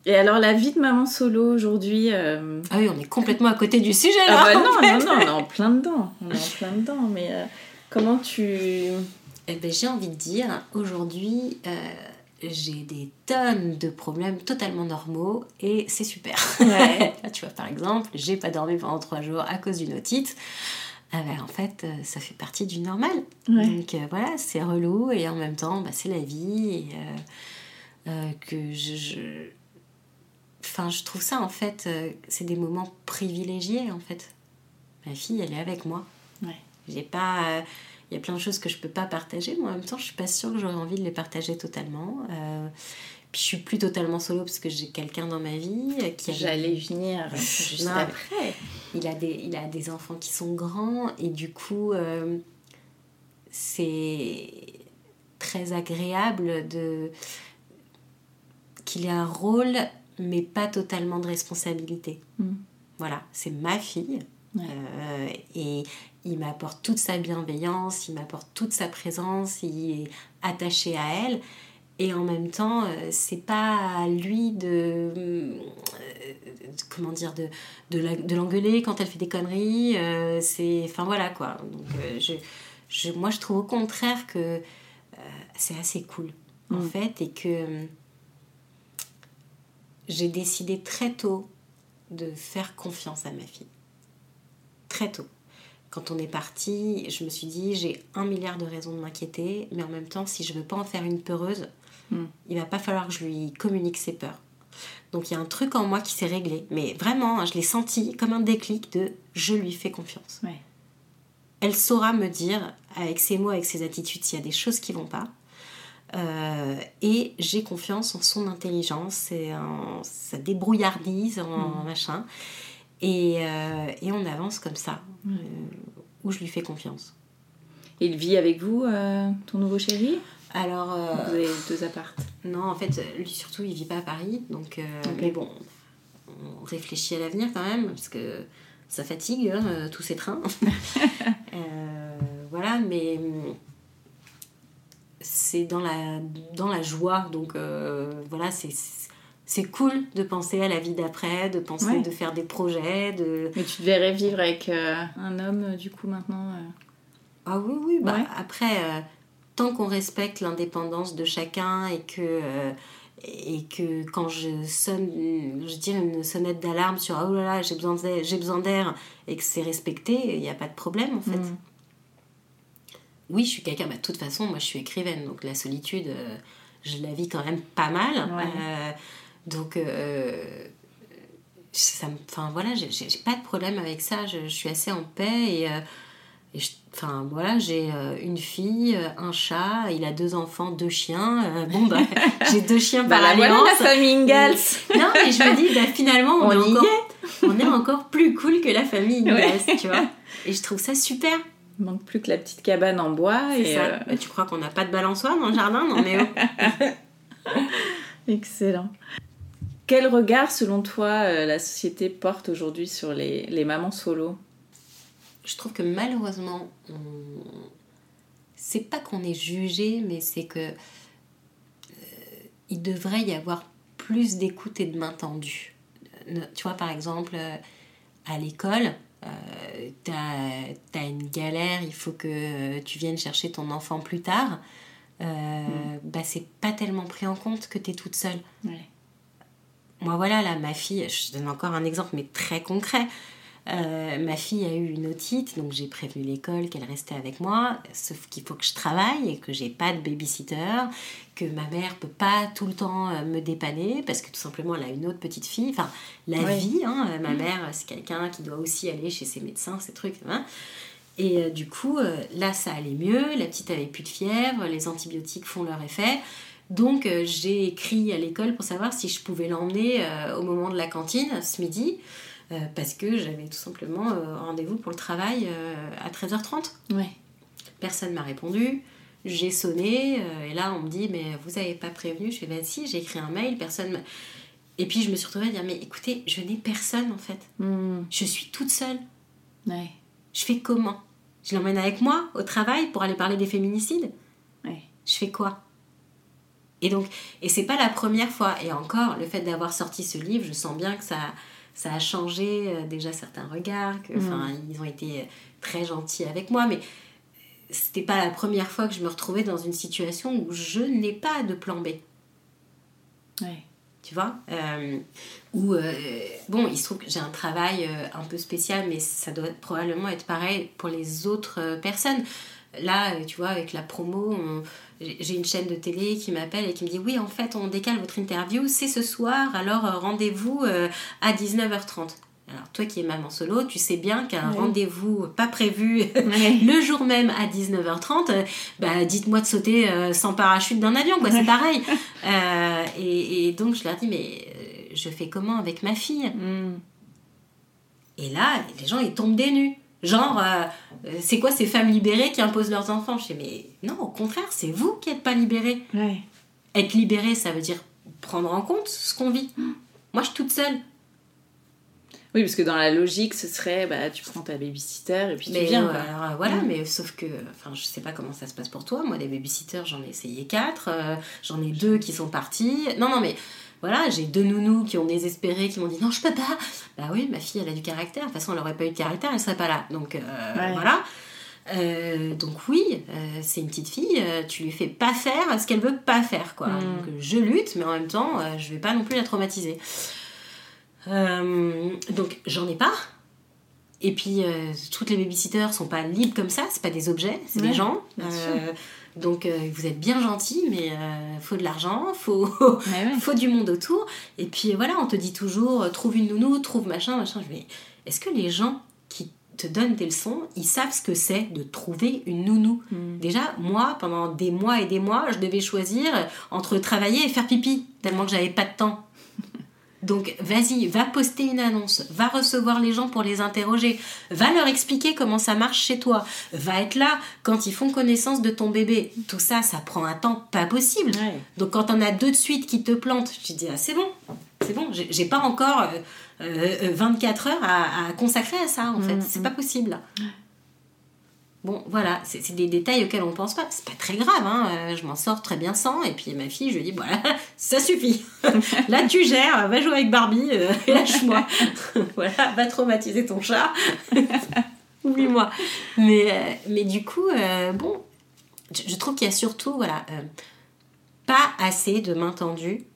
Et alors, la vie de maman solo aujourd'hui. euh, Ah oui, on est complètement à côté du sujet là. Ah bah non, fait. non, non, on est en plein dedans. On est en plein dedans, mais euh, comment tu. Eh ben, j'ai envie de dire, aujourd'hui, euh, j'ai des tonnes de problèmes totalement normaux et c'est super. Ouais. Là, tu vois, par exemple, j'ai pas dormi pendant trois jours à cause d'une otite. Ah ben, en fait, euh, ça fait partie du normal. Ouais. Donc euh, voilà, c'est relou et en même temps, bah, c'est la vie. Et euh, euh, que je, je- Enfin, je trouve ça en fait, c'est des moments privilégiés en fait. Ma fille, elle est avec moi. Ouais. J'ai pas. Il y a plein de choses que je peux pas partager, mais en même temps, je suis pas sûre que j'aurais envie de les partager totalement. Euh, puis je suis plus totalement solo parce que j'ai quelqu'un dans ma vie qui a J'allais venir juste Non. après. il a, des, il a des enfants qui sont grands et du coup, euh, c'est très agréable de qu'il ait un rôle, mais pas totalement de responsabilité. Mm. Voilà, c'est ma fille. Ouais. Euh, et il m'apporte toute sa bienveillance, il m'apporte toute sa présence, il est attaché à elle. Et en même temps, euh, c'est pas à lui de, euh, de- comment dire, de, de, l'engueuler quand elle fait des conneries. euh, c'est, enfin voilà quoi. Donc, euh, je, je- moi, je trouve au contraire que euh, c'est assez cool en Mm. fait et que j'ai décidé très tôt de faire confiance à ma fille. Très tôt. Quand on est parti, je me suis dit j'ai un milliard de raisons de m'inquiéter, mais en même temps, si je veux pas en faire une peureuse, Mm. il va pas falloir que je lui communique ses peurs. Donc il y a un truc en moi qui s'est réglé, mais vraiment, hein, je l'ai senti comme un déclic de je lui fais confiance. Ouais. elle saura me dire avec ses mots, avec ses attitudes, s'il y a des choses qui vont pas. Euh, et j'ai confiance en son intelligence et en sa débrouillardise, en, mm. machin. Et, euh, et, on avance comme ça, euh, où je lui fais confiance. Il vit avec vous, ton nouveau chéri? Alors. vous avez deux appartes Non, en fait, lui surtout, il vit pas à Paris. Donc, Mais bon, on réfléchit à l'avenir quand même, parce que ça fatigue, hein, tous ces trains. voilà, mais c'est dans la, dans la joie. Donc euh, voilà, c'est c'est cool de penser à la vie d'après, de penser de faire des projets. De... Mais tu te verrais vivre avec euh, un homme euh, du coup maintenant Ah oui, oui. Bah, Après, tant qu'on respecte l'indépendance de chacun et que, et que quand je sonne, je dis une sonnette d'alarme sur oh là là, j'ai besoin d'air et que c'est respecté, il n'y a pas de problème en fait. Mm oui, je suis quelqu'un, bah, de toute façon, moi je suis écrivaine, donc la solitude, euh, je la vis quand même pas mal. Euh, donc, euh, ça enfin voilà, j'ai pas de problème avec ça, je, suis assez en paix et. enfin voilà, j'ai une fille, un chat, il a deux enfants, deux chiens. bon bah, j'ai deux chiens par bah, alliance. la famille Ingalls. non, mais je me dis, bah, finalement, on, est encore, on est encore plus cool que la famille Ingalls, tu vois. Et je trouve ça super. Il manque plus que la petite cabane en bois. Et ça. Euh, tu crois qu'on n'a pas de balançoire dans le jardin Non mais oh. Excellent. Quel regard, selon toi, euh, la société porte aujourd'hui sur les, les, mamans solo? Je trouve que malheureusement, on... c'est pas qu'on est jugé, mais c'est que euh, il devrait y avoir plus d'écoute et de main tendue. Tu vois, par exemple, à l'école, euh, t'as as une galère, il faut que tu viennes chercher ton enfant plus tard, euh, mm. bah c'est pas tellement pris en compte que t'es toute seule. Moi voilà, là, ma fille, je donne encore un exemple, mais très concret. Euh, ma fille a eu une otite, donc j'ai prévenu l'école qu'elle restait avec moi, sauf qu'il faut que je travaille et que j'ai pas de babysitter, que ma mère peut pas tout le temps euh, me dépanner parce que tout simplement elle a une autre petite fille. Enfin, la vie, hein, euh, ma mm. mère c'est quelqu'un qui doit aussi aller chez ses médecins, ces trucs. Hein. Et du coup, là ça allait mieux, la petite avait plus de fièvre, les antibiotiques font leur effet. Donc j'ai écrit à l'école pour savoir si je pouvais l'emmener au moment de la cantine ce midi. Euh, parce que j'avais tout simplement euh, rendez-vous pour le travail euh, à 13h30. Ouais. Personne m'a répondu. J'ai sonné et là on me dit mais vous avez pas prévenu? Je fais bah si j'ai écrit un mail, personne. Et puis je me suis retrouvée à dire mais écoutez je n'ai personne en fait. Hmm. Je suis toute seule. Ouais. Je fais comment? Je l'emmène avec moi au travail pour aller parler des féminicides? Ouais. Je fais quoi? Et donc, et c'est pas la première fois. Et encore, le fait d'avoir sorti ce livre, je sens bien que ça, ça a changé euh, déjà certains regards, que, mm. ils ont été très gentils avec moi, mais c'était pas la première fois que je me retrouvais dans une situation où je n'ai pas de plan B. Ouais. Tu vois euh, Ou, euh, bon, il se trouve que j'ai un travail un peu spécial, mais ça doit probablement être pareil pour les autres personnes. Là, tu vois, avec la promo, j'ai une chaîne de télé qui m'appelle et qui me dit oui en fait on décale votre interview c'est ce soir alors euh, rendez-vous euh, à 19h30 alors toi qui es maman solo tu sais bien qu'un rendez-vous pas prévu le jour même à 19h30 euh, bah dites-moi de sauter sans parachute d'un avion quoi c'est pareil. Et, donc je leur dis mais je fais comment avec ma fille? Hmm. et là les gens ils tombent des nues Genre, euh, c'est quoi ces femmes libérées qui imposent leurs enfants? Je dis, mais non, au contraire, c'est vous qui n'êtes pas libérée. Être libérée, ça veut dire prendre en compte ce qu'on vit. Moi, je suis toute seule. Oui, parce que dans la logique, ce serait, bah, tu prends ta babysitter et puis tu viens. Euh, voilà, mm. mais sauf que, enfin, je sais pas comment ça se passe pour toi. Moi, des babysitters, j'en ai essayé quatre. Euh, j'en ai deux qui sont partis. Non, non, mais voilà, j'ai deux nounous qui ont désespéré, qui m'ont dit non, je peux pas. Bah oui, ma fille, elle a du caractère. De toute façon, elle n'aurait pas eu de caractère, elle serait pas là. Donc euh, voilà. Euh, donc oui, euh, c'est une petite fille, tu lui fais pas faire ce qu'elle veut pas faire, quoi. Mm. Donc je lutte, mais en même temps, je vais pas non plus la traumatiser. donc j'en ai pas. Et puis toutes les babysitters sont pas libres comme ça, c'est pas des objets, c'est des gens. Donc euh, vous êtes bien gentil, mais euh, faut de l'argent, faut, faut du monde autour. Et puis voilà, on te dit toujours, euh, trouve une nounou, trouve machin, machin. Je est-ce que les gens qui te donnent des leçons, ils savent ce que c'est de trouver une nounou? Hmm. Déjà, moi, pendant des mois et des mois, je devais choisir entre travailler et faire pipi, tellement que j'avais pas de temps. Donc vas-y, va poster une annonce, va recevoir les gens pour les interroger, va leur expliquer comment ça marche chez toi, va être là quand ils font connaissance de ton bébé. Tout ça, ça prend un temps pas possible. Donc quand on a deux de suite qui te plantent, tu te dis ah, c'est bon, c'est bon, j'ai pas encore 24 euh, euh, heures à, consacrer à ça en fait, mm, c'est mm. pas possible. Bon, voilà, c'est des détails auxquels on pense pas. C'est pas très grave, hein. Euh, je m'en sors très bien sans. Et puis ma fille, je lui dis, voilà, ça suffit. Là, tu gères, va jouer avec Barbie euh, lâche-moi. voilà, va traumatiser ton chat. Oublie-moi. Mais, euh, mais du coup, bon, je, trouve qu'il y a surtout, voilà, pas assez de main tendue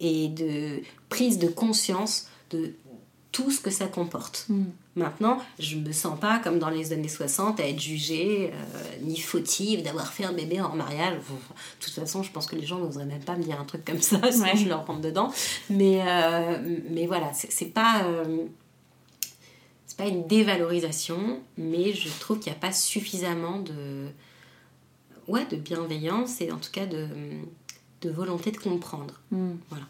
et de prise de conscience de tout ce que ça comporte. Mm. Maintenant, je me sens pas comme dans les années 60 à être jugée euh, ni fautive d'avoir fait un bébé en mariage. de toute façon, je pense que les gens n'oseraient même pas me dire un truc comme ça, sinon je leur rentre dedans. Mais, euh, mais voilà, c'est pas. Euh, c'est pas une dévalorisation, mais je trouve qu'il n'y a pas suffisamment de, ouais, de bienveillance et en tout cas de, de volonté de comprendre. Mm. Voilà.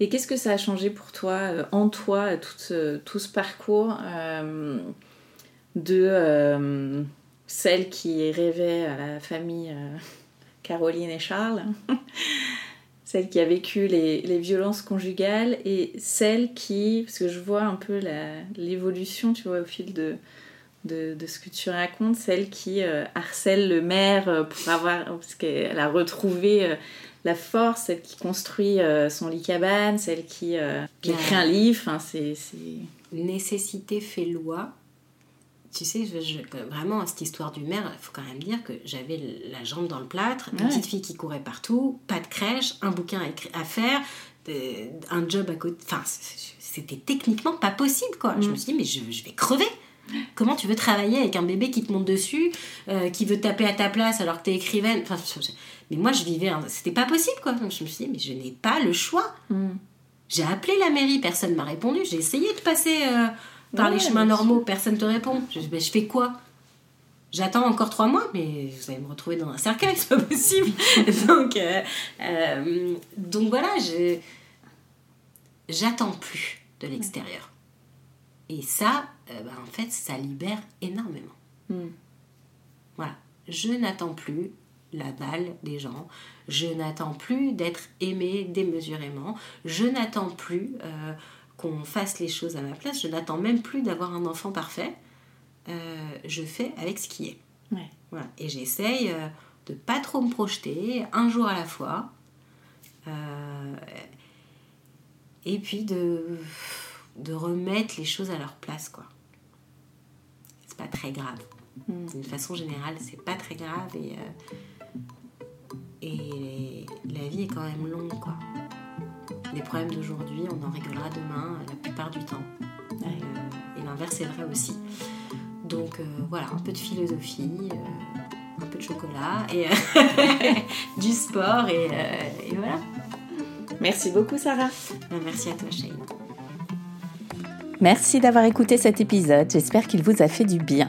Et qu'est-ce que ça a changé pour toi, euh, en toi, tout ce, tout parcours euh, de euh, celle qui rêvait à la famille Caroline et Charles, celle qui a vécu les, violences conjugales, et celle qui, parce que je vois un peu l'évolution, tu vois, au fil de, de, de, ce que tu racontes, celle qui harcèle le maire pour avoir, parce qu'elle a retrouvé la force, celle qui construit euh, son lit cabane, celle qui, euh, écrit un livre. C'est, Nécessité fait loi. Tu sais, vraiment, cette histoire du maire, il faut quand même dire que j'avais la jambe dans le plâtre, une petite fille qui courait partout, pas de crèche, un bouquin à, faire, un job à côté. Enfin, c'était techniquement pas possible, quoi. Je mm. me suis dit, mais je, je vais crever. Comment tu veux travailler avec un bébé qui te monte dessus, euh, qui veut taper à ta place alors que t'es écrivaine? Enfin, Mais moi, je vivais... C'était pas possible, quoi. Donc, je me suis dit, mais je n'ai pas le choix. Hmm. J'ai appelé la mairie, personne m'a répondu. J'ai essayé de passer euh, par les chemins normaux, personne te répond. Je, je fais quoi? J'attends encore trois mois, mais vous allez me retrouver dans un cercueil, c'est pas possible. donc, euh, donc voilà, j'attends plus de l'extérieur. Et ça, euh, bah, en fait, ça libère énormément. Hmm. Voilà. Je n'attends plus la balle des gens. Je n'attends plus d'être aimé démesurément. Je n'attends plus euh, qu'on fasse les choses à ma place. Je n'attends même plus d'avoir un enfant parfait. Euh, je fais avec ce qui est. Voilà. Et j'essaye de pas trop me projeter, un jour à la fois. et puis de, de remettre les choses à leur place, quoi pas très grave. Hmm. D'une façon générale, c'est pas très grave et, euh, et la vie est quand même longue, quoi. Les problèmes d'aujourd'hui, on en rigolera demain la plupart du temps. Euh, et l'inverse est vrai aussi. Donc euh, voilà, un peu de philosophie, un peu de chocolat et du sport et, et, voilà. Merci beaucoup Sarah. Merci à toi Shane. Merci d'avoir écouté cet épisode, j'espère qu'il vous a fait du bien.